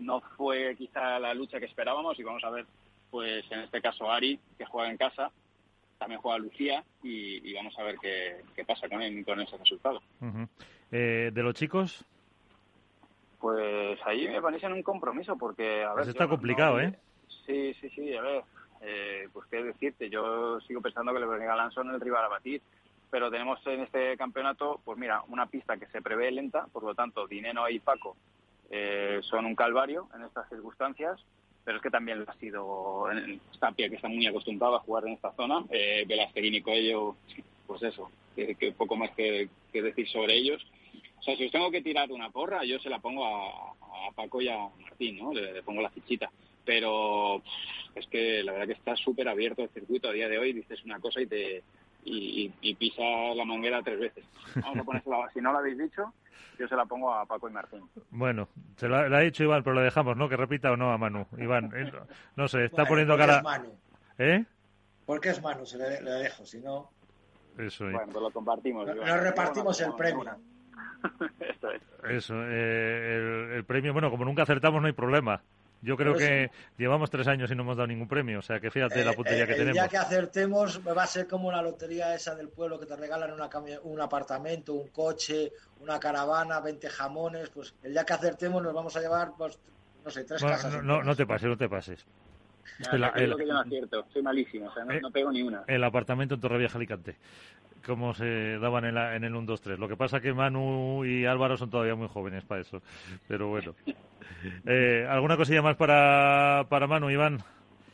Speaker 9: no fue quizá la lucha que esperábamos y vamos a ver, pues en este caso Ari, que juega en casa, también juega Lucía y, vamos a ver qué, pasa con, con ese resultado.
Speaker 2: Eh, ¿De los chicos?
Speaker 9: Pues ahí me en un compromiso porque, a ver...
Speaker 2: Pues está complicado, ¿eh?
Speaker 9: Sí, sí, sí, a ver, eh, pues qué decirte, yo sigo pensando que le Galán son el rival a batir, pero tenemos en este campeonato, pues mira, una pista que se prevé lenta, por lo tanto, Dineno y Paco eh, son un calvario en estas circunstancias, pero es que también ha sido en Tapia, que está muy acostumbrado a jugar en esta zona, eh, y Coello, pues eso, que, poco más que decir sobre ellos, o sea, si os tengo que tirar una porra, yo se la pongo a, Paco y a Martín, ¿no? Le, pongo la fichita. Pero es que la verdad que está súper abierto el circuito a día de hoy. Dices una cosa y te y, pisa la manguera tres veces. Vamos a ponérsela, si no lo habéis dicho, yo se la pongo a Paco y Martín.
Speaker 2: Bueno, se lo ha, dicho Iván, pero lo dejamos, ¿no? Que repita o no a Manu. Iván, eh, no sé, está poniendo cara...
Speaker 3: Es Manu.
Speaker 2: ¿Eh?
Speaker 3: Porque es Manu, se le, dejo, si no...
Speaker 2: Eso es.
Speaker 9: Bueno, pues lo compartimos.
Speaker 3: Nos repartimos el premio.
Speaker 2: Eso eh, el, premio, bueno, como nunca acertamos no hay problema. Yo creo que llevamos tres años y no hemos dado ningún premio, o sea que fíjate la eh, puntería que tenemos.
Speaker 3: Ya que acertemos va a ser como la lotería esa del pueblo que te regalan una un apartamento, un coche, una caravana, 20 jamones, pues el día que acertemos nos vamos a llevar, pues, no sé, tres casas.
Speaker 2: No, no, te pases, no te pases.
Speaker 9: El, que yo no acierto, soy malísimo, o sea, no, eh, no pego ni una.
Speaker 2: El apartamento en Torrevieja Alicante como se daban en, en el 1-2-3. Lo que pasa que Manu y Álvaro son todavía muy jóvenes para eso. Pero bueno. Eh, ¿Alguna cosilla más para, para Manu, Iván?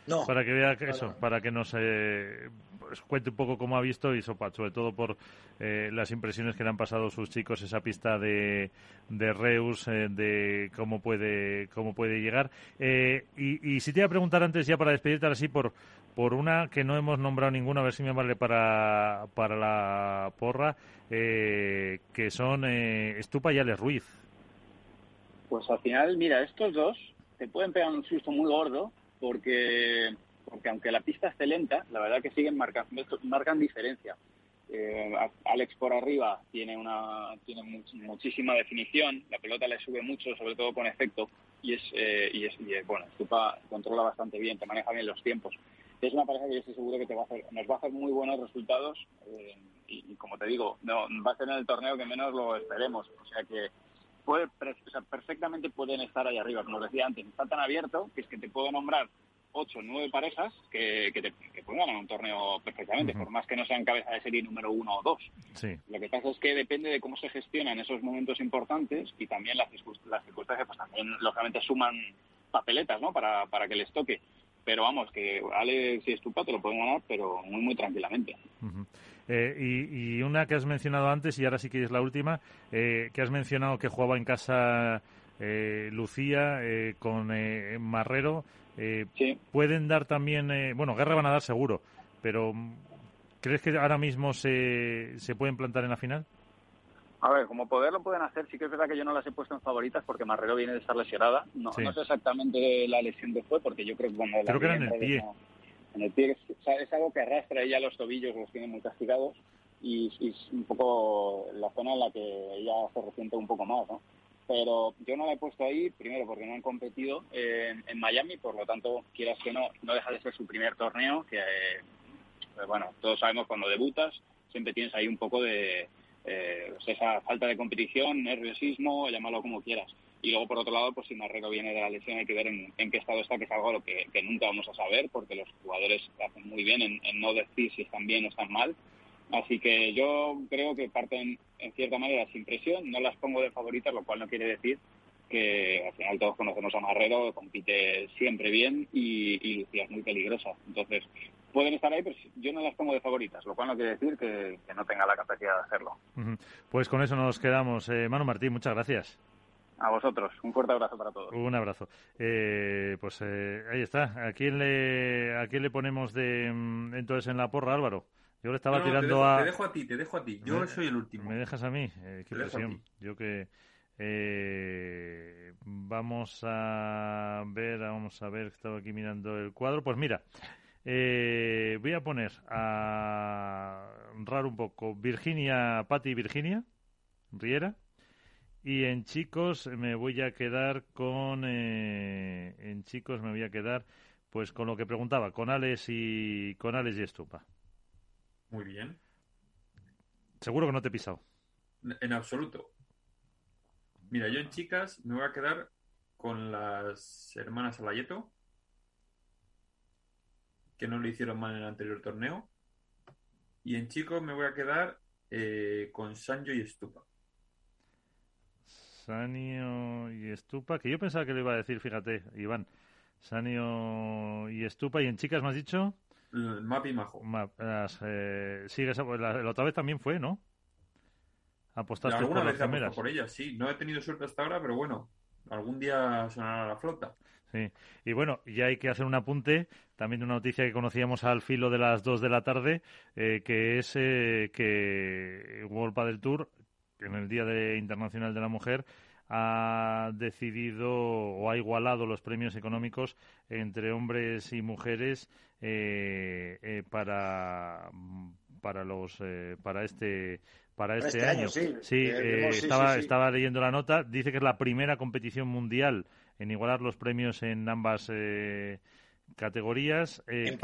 Speaker 3: No.
Speaker 2: Para que vea eso, para que nos eh, pues, cuente un poco cómo ha visto y sobre todo por eh, las impresiones que le han pasado sus chicos esa pista de, de Reus, de cómo puede cómo puede llegar. y, y si te iba a preguntar antes ya para despedirte así por por una que no hemos nombrado ninguna, a ver si me vale para, para la porra, eh, que son eh, Estupa y Alex Ruiz.
Speaker 9: Pues al final, mira, estos dos te pueden pegar un susto muy gordo porque, porque aunque la pista esté lenta, la verdad que siguen marcando, marcan diferencia. Eh, Alex por arriba tiene una tiene muchísima definición, la pelota le sube mucho, sobre todo con efecto, y es, y es, y bueno, Estupa controla bastante bien, te maneja bien los tiempos es una pareja que yo estoy seguro que te va a hacer, nos va a hacer muy buenos resultados eh, y, como te digo, no, va a ser en el torneo que menos lo esperemos. O sea que puede, perfectamente pueden estar ahí arriba, como decía antes. Está tan abierto que es que te puedo nombrar ocho, nueve parejas que, que, pueden ganar un torneo perfectamente, por más que no sean cabeza de serie número uno o dos. Lo que pasa es que depende de cómo se gestionan esos momentos importantes y también las, las circunstancias, pues también lógicamente suman papeletas, ¿no? Para, para que les toque. Pero vamos, que Alex y Estupa te lo pueden ganar, pero muy, muy tranquilamente.
Speaker 2: Eh, y, una que has mencionado antes, y ahora sí que es la última, eh, que has mencionado que jugaba en casa eh, Lucía con Marrero. ¿Pueden dar también, bueno, guerra van a dar seguro, pero ¿crees que ahora mismo se, se pueden plantar en la final?
Speaker 9: A ver, como poder lo pueden hacer, sí que es verdad que yo no las he puesto en favoritas porque Marrero viene de estar lesionada. No, no sé exactamente la lesión que fue porque yo creo que cuando
Speaker 2: creo que era en el pie
Speaker 9: en el pie es, algo que arrastra ella los tobillos, los tiene muy castigados y, es un poco la zona en la que ella se resiente un poco más, ¿no? Pero yo no la he puesto ahí, primero porque no han competido en, Miami, por lo tanto, quieras que no, no deja de ser su primer torneo, que, pues bueno, todos sabemos cuando debutas, siempre tienes ahí un poco de eh, pues esa falta de competición, nerviosismo, llámalo como quieras. Y luego, por otro lado, pues si Marrero viene de la lesión, hay que ver en, qué estado está, que es algo lo que, nunca vamos a saber, porque los jugadores hacen muy bien en, no decir si están bien o están mal. Así que yo creo que parten, en cierta manera, sin presión. No las pongo de favoritas, lo cual no quiere decir que al final todos conocemos a Marrero, compite siempre bien y, y Lucía es muy peligrosa. Entonces, pueden estar ahí, pero yo no las pongo de favoritas, lo cual no quiere decir que, no tenga la capacidad de hacerlo.
Speaker 2: Pues con eso nos quedamos. Eh, Manu Martín, muchas gracias.
Speaker 9: A vosotros. Un fuerte abrazo para todos.
Speaker 2: Un abrazo. Eh, pues eh, ahí está. ¿A quién le, a quién le ponemos de mm, entonces en la porra, Álvaro? Yo le estaba tirando
Speaker 4: a.
Speaker 2: Te
Speaker 4: dejo a ti, te dejo a ti. Yo soy el último.
Speaker 2: ¿Me dejas a mí? Eh, qué presión. Yo que. vamos a ver, vamos a ver, estaba aquí mirando el cuadro. Pues mira, voy a poner a honrar un poco Virginia, Patti Virginia, Riera. Y en chicos me voy a quedar con. Eh, en chicos me voy a quedar, pues con lo que preguntaba, con Alex y con Alex y Estupa.
Speaker 4: Muy bien.
Speaker 2: Seguro que no te he pisado.
Speaker 4: En absoluto. Mira, yo en chicas me voy a quedar con las hermanas Alayeto, que no lo hicieron mal en el anterior torneo. Y en chicos me voy a quedar eh, con Sanjo y Estupa.
Speaker 2: Sanio y Estupa, que yo pensaba que le iba a decir, fíjate, Iván. Sanio y Estupa, ¿y en chicas me has dicho?
Speaker 4: Map y Majo.
Speaker 2: Eh, la, otra vez también fue, ¿no? Apostaste
Speaker 4: por las primeras. por ella, sí. No he tenido suerte hasta ahora, pero bueno, algún día sonará la flota.
Speaker 2: Sí, y bueno, ya hay que hacer un apunte también de una noticia que conocíamos al filo de las 2 de la tarde, eh, que es eh, que World del Tour en el Día de Internacional de la Mujer ha decidido o ha igualado los premios económicos entre hombres y mujeres eh, eh, para para los eh, para este para este, este año. sí, estaba estaba leyendo la nota. Dice que es la primera competición mundial en igualar los premios en ambas categorías
Speaker 3: en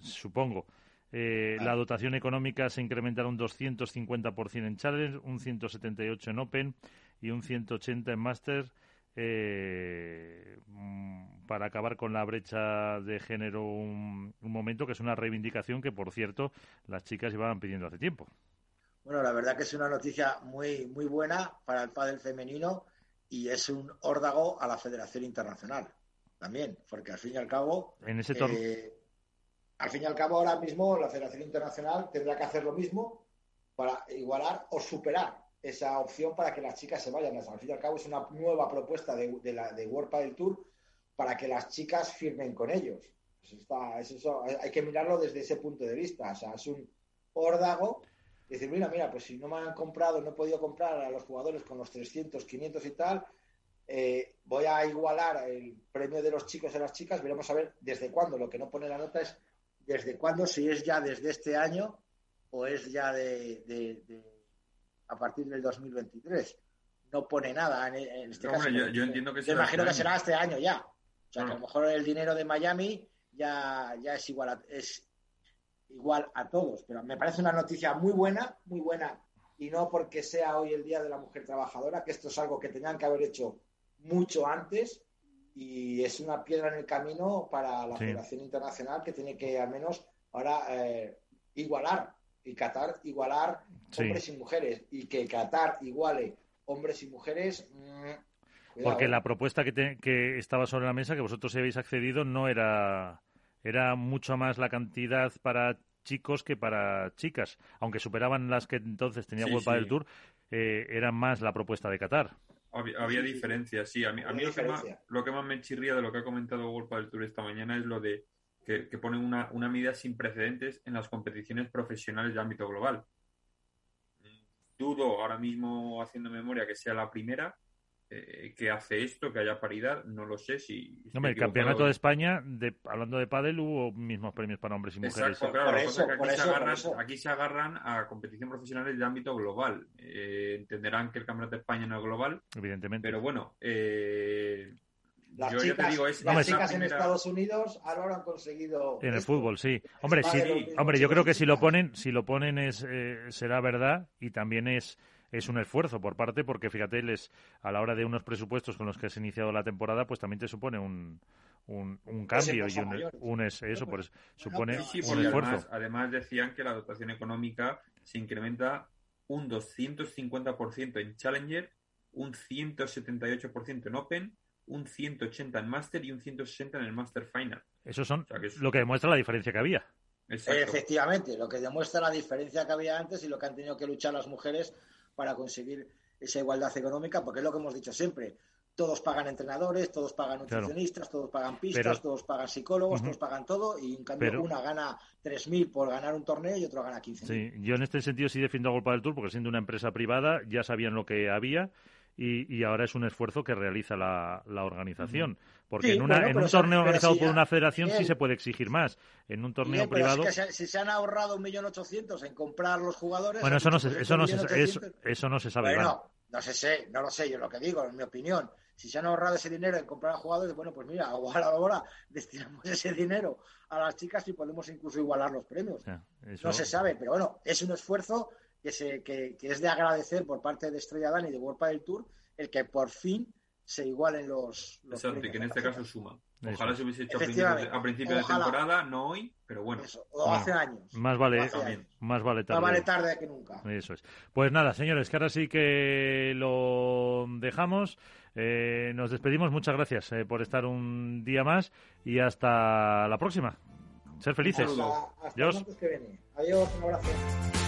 Speaker 2: supongo. Eh, la dotación económica se incrementará un 250% en Challenge, un 178 en Open y un 180 en Master eh, mm, para acabar con la brecha de género un, momento que es una reivindicación que, por cierto, las chicas iban pidiendo hace tiempo.
Speaker 3: Bueno, la verdad que es una noticia muy, muy buena para el pádel femenino y es un órdago a la Federación Internacional también, porque al fin y al cabo...
Speaker 2: En ese
Speaker 3: eh, al fin y al cabo, ahora mismo la Federación Internacional tendrá que hacer lo mismo para igualar o superar esa opción para que las chicas se vayan. Al fin y al cabo, es una nueva propuesta de, de, la, de World Tour para que las chicas firmen con ellos. Pues eso, hay que mirarlo desde ese punto de vista. O sea, es un órdago. Decir, mira, mira, pues si no me han comprado, no he podido comprar a los jugadores con los 300, 500 y tal, eh, voy a igualar el premio de los chicos y las chicas. Veremos a ver desde cuándo. Lo que no pone la nota es desde cuándo, si es ya desde este año o es ya de, a partir del 2023. No pone nada en, este caso.
Speaker 4: yo, entiendo que
Speaker 3: yo imagino que será este año ya. O sea, que a lo mejor el dinero de Miami ya, ya es igual a, es igual a todos. Pero me parece una noticia muy buena, muy buena. Y no porque sea hoy el Día de la Mujer Trabajadora, que esto es algo que tenían que haber hecho mucho antes y es una piedra en el camino para la Federación Internacional que tiene que al menos ahora eh, igualar y Qatar igualar hombres y mujeres y que Qatar iguale hombres y mujeres.
Speaker 2: Mm, Porque la propuesta que, que estaba sobre la mesa, que vosotros habéis accedido, no era, era mucho más la cantidad para chicos que para chicas, aunque superaban las que entonces tenía sí, del Tour, eh, era más la propuesta de Qatar.
Speaker 4: Había, diferencias, sí. A mí, a mí lo, que más, lo, que más, me chirría de lo que ha comentado World del Tour esta mañana es lo de que, ponen una, una, medida sin precedentes en las competiciones profesionales de ámbito global. Dudo ahora mismo, haciendo memoria, que sea la primera, eh, que hace esto, que haya paridad, no lo sé si...
Speaker 2: el campeonato de España, de, hablando de pádel, hubo mismos premios para hombres y mujeres.
Speaker 4: claro, aquí, se agarran, a competición profesionales de ámbito global. Eh, entenderán que el campeonato de España no es global.
Speaker 2: Evidentemente.
Speaker 4: Pero bueno, eh,
Speaker 3: las yo chicas, te digo, es, las chicas en Estados Unidos ahora lo han conseguido.
Speaker 2: En el fútbol, sí. Hombre, sí, hombre, yo creo que si lo ponen, si lo ponen es será verdad y también es es un esfuerzo por parte, porque fíjate, les, a la hora de unos presupuestos con los que has iniciado la temporada, pues también te supone un, un, cambio y un, es, eso, pues supone un esfuerzo.
Speaker 4: Además, decían que la dotación económica se incrementa un 250% en Challenger, un 178% en Open, un 180 en Master y un 160 en el Master Final.
Speaker 2: Eso son lo que demuestra la diferencia que había.
Speaker 3: Efectivamente, lo que demuestra la diferencia que había antes y lo que han tenido que luchar las mujeres para conseguir esa igualdad económica, porque es lo que hemos dicho siempre. Todos pagan entrenadores, todos pagan nutricionistas, todos pagan pistas, todos pagan psicólogos, todos pagan todo, y en cambio una gana 3.000 por ganar un torneo y otro gana 15.000.
Speaker 2: Sí, yo en este sentido sí defiendo a Golpa del Tour, porque siendo una empresa privada ya sabían lo que había y, ahora es un esfuerzo que realiza la, organización. Porque en, una, en un torneo organizado por una federación sí se puede exigir más. En un torneo privado.
Speaker 3: si se han ahorrado un millón ochocientos en comprar los jugadores.
Speaker 2: Bueno, eso no, se, eso, no se, eso, no se sabe.
Speaker 3: Bueno, no sé, no lo sé, yo lo que digo, en mi opinión. Si se han ahorrado ese dinero en comprar a jugadores, bueno, pues mira, igual ahora destinamos ese dinero a las chicas y podemos incluso igualar los premios. No se sabe, pero bueno, es un esfuerzo que, se, que, es de agradecer por parte de Estrella Dani y de World del Tour el que por fin se igualen los.
Speaker 4: los Exacto, que en este caso suma. Ojalá se hubiese hecho a principio, de temporada, no hoy, pero bueno.
Speaker 3: o hace años.
Speaker 2: Más vale, más vale tarde.
Speaker 3: Más vale tarde que nunca.
Speaker 2: Eso es. Pues nada, señores, que ahora sí que lo dejamos. Eh, nos despedimos. Muchas gracias eh, por estar un día más y hasta la próxima. Ser felices.
Speaker 3: Adiós. Adiós, un abrazo.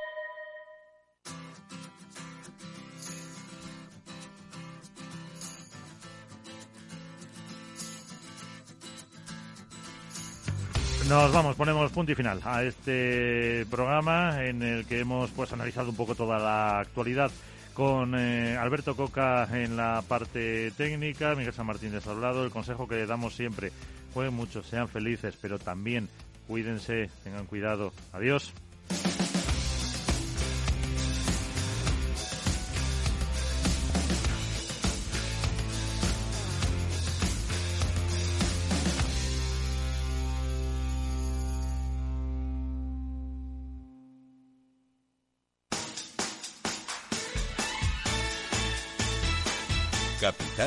Speaker 2: Nos vamos, ponemos punto y final a este programa en el que hemos pues analizado un poco toda la actualidad con eh, Alberto Coca en la parte técnica, Miguel San Martín de hablado. El consejo que le damos siempre, jueguen mucho, sean felices, pero también cuídense, tengan cuidado. Adiós.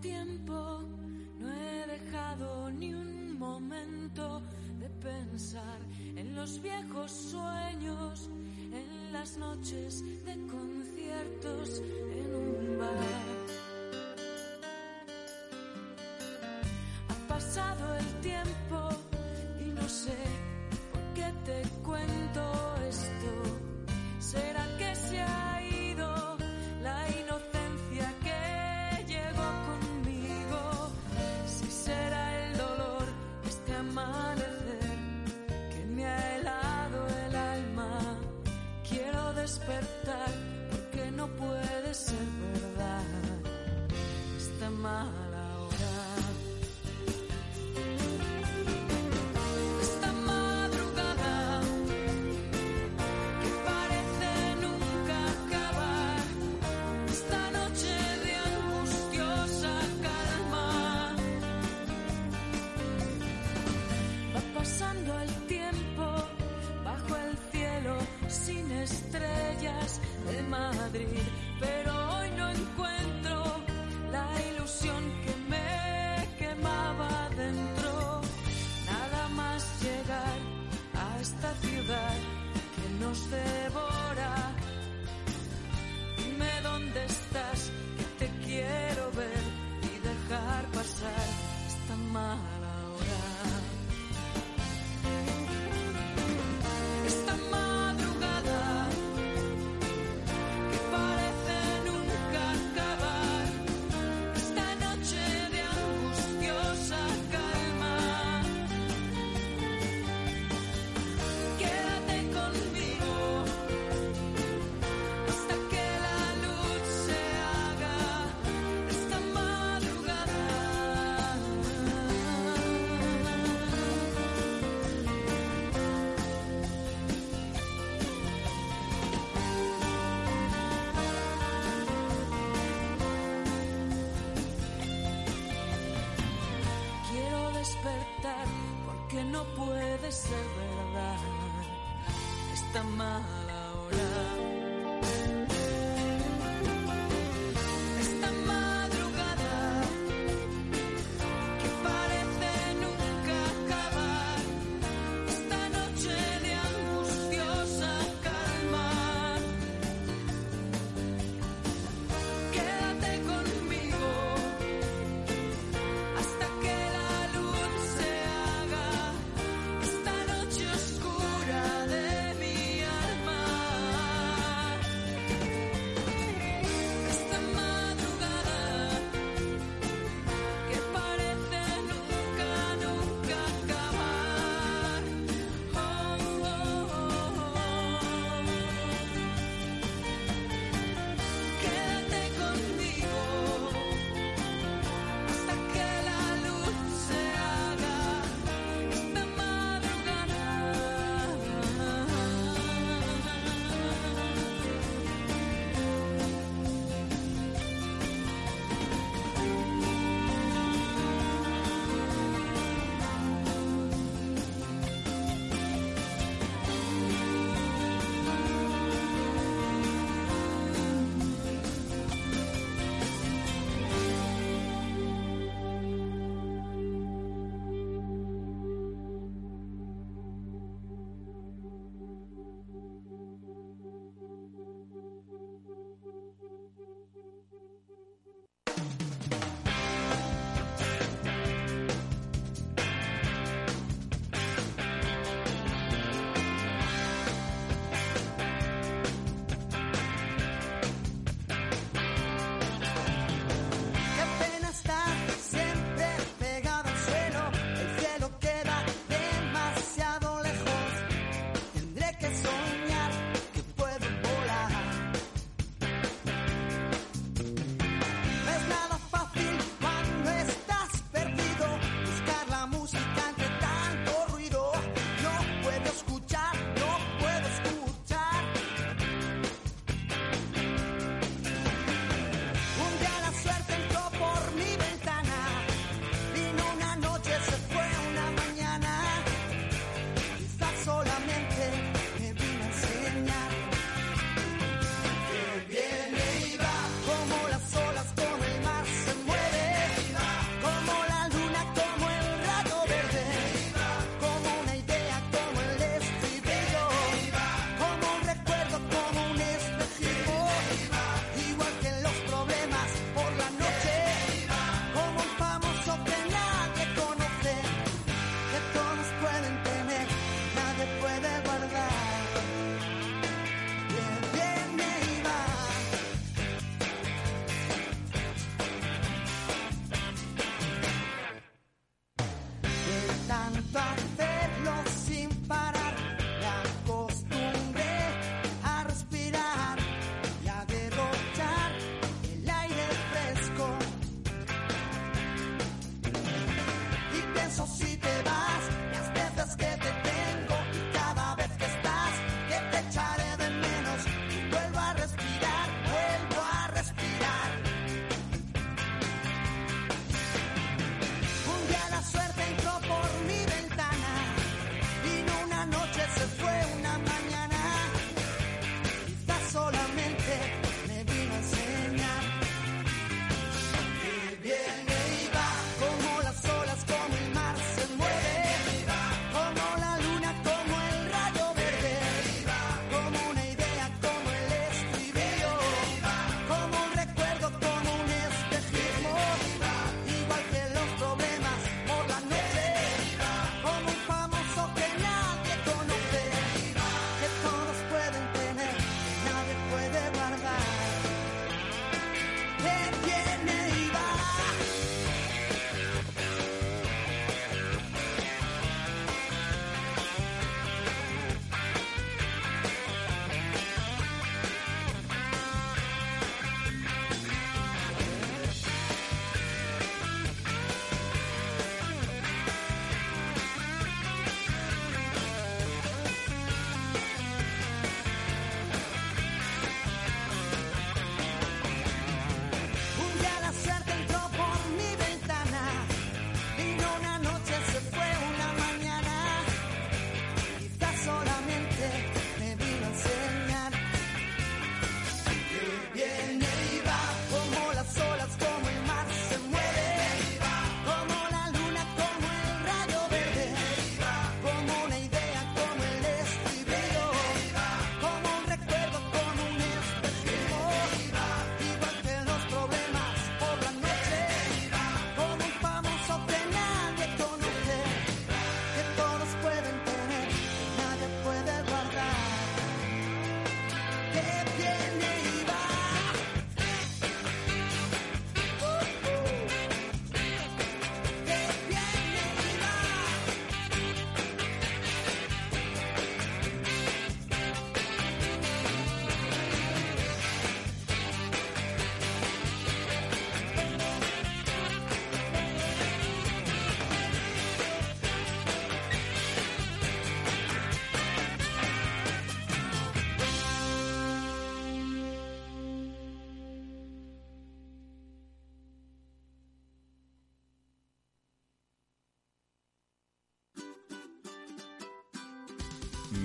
Speaker 10: tiempo, no he dejado ni un momento de pensar en los viejos sueños, en las noches de sama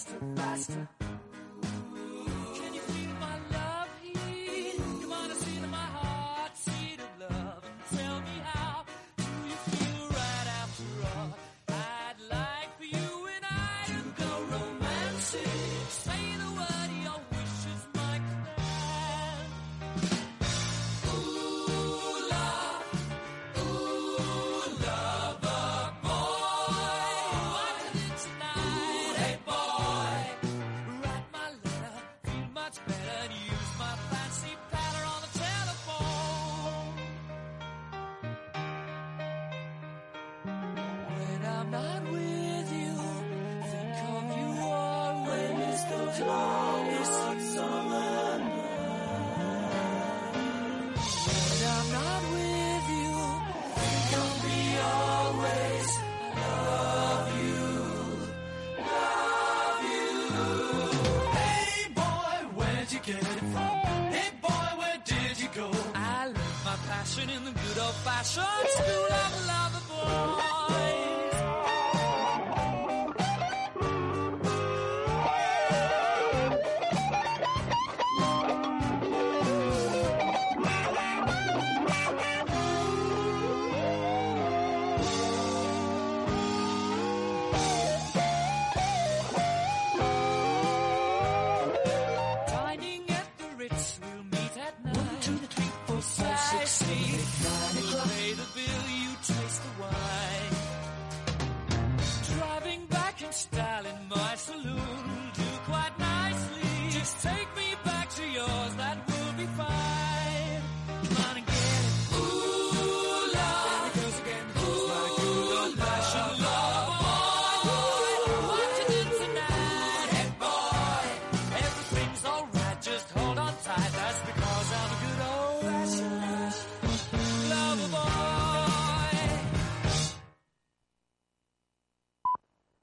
Speaker 10: faster, faster. Lord.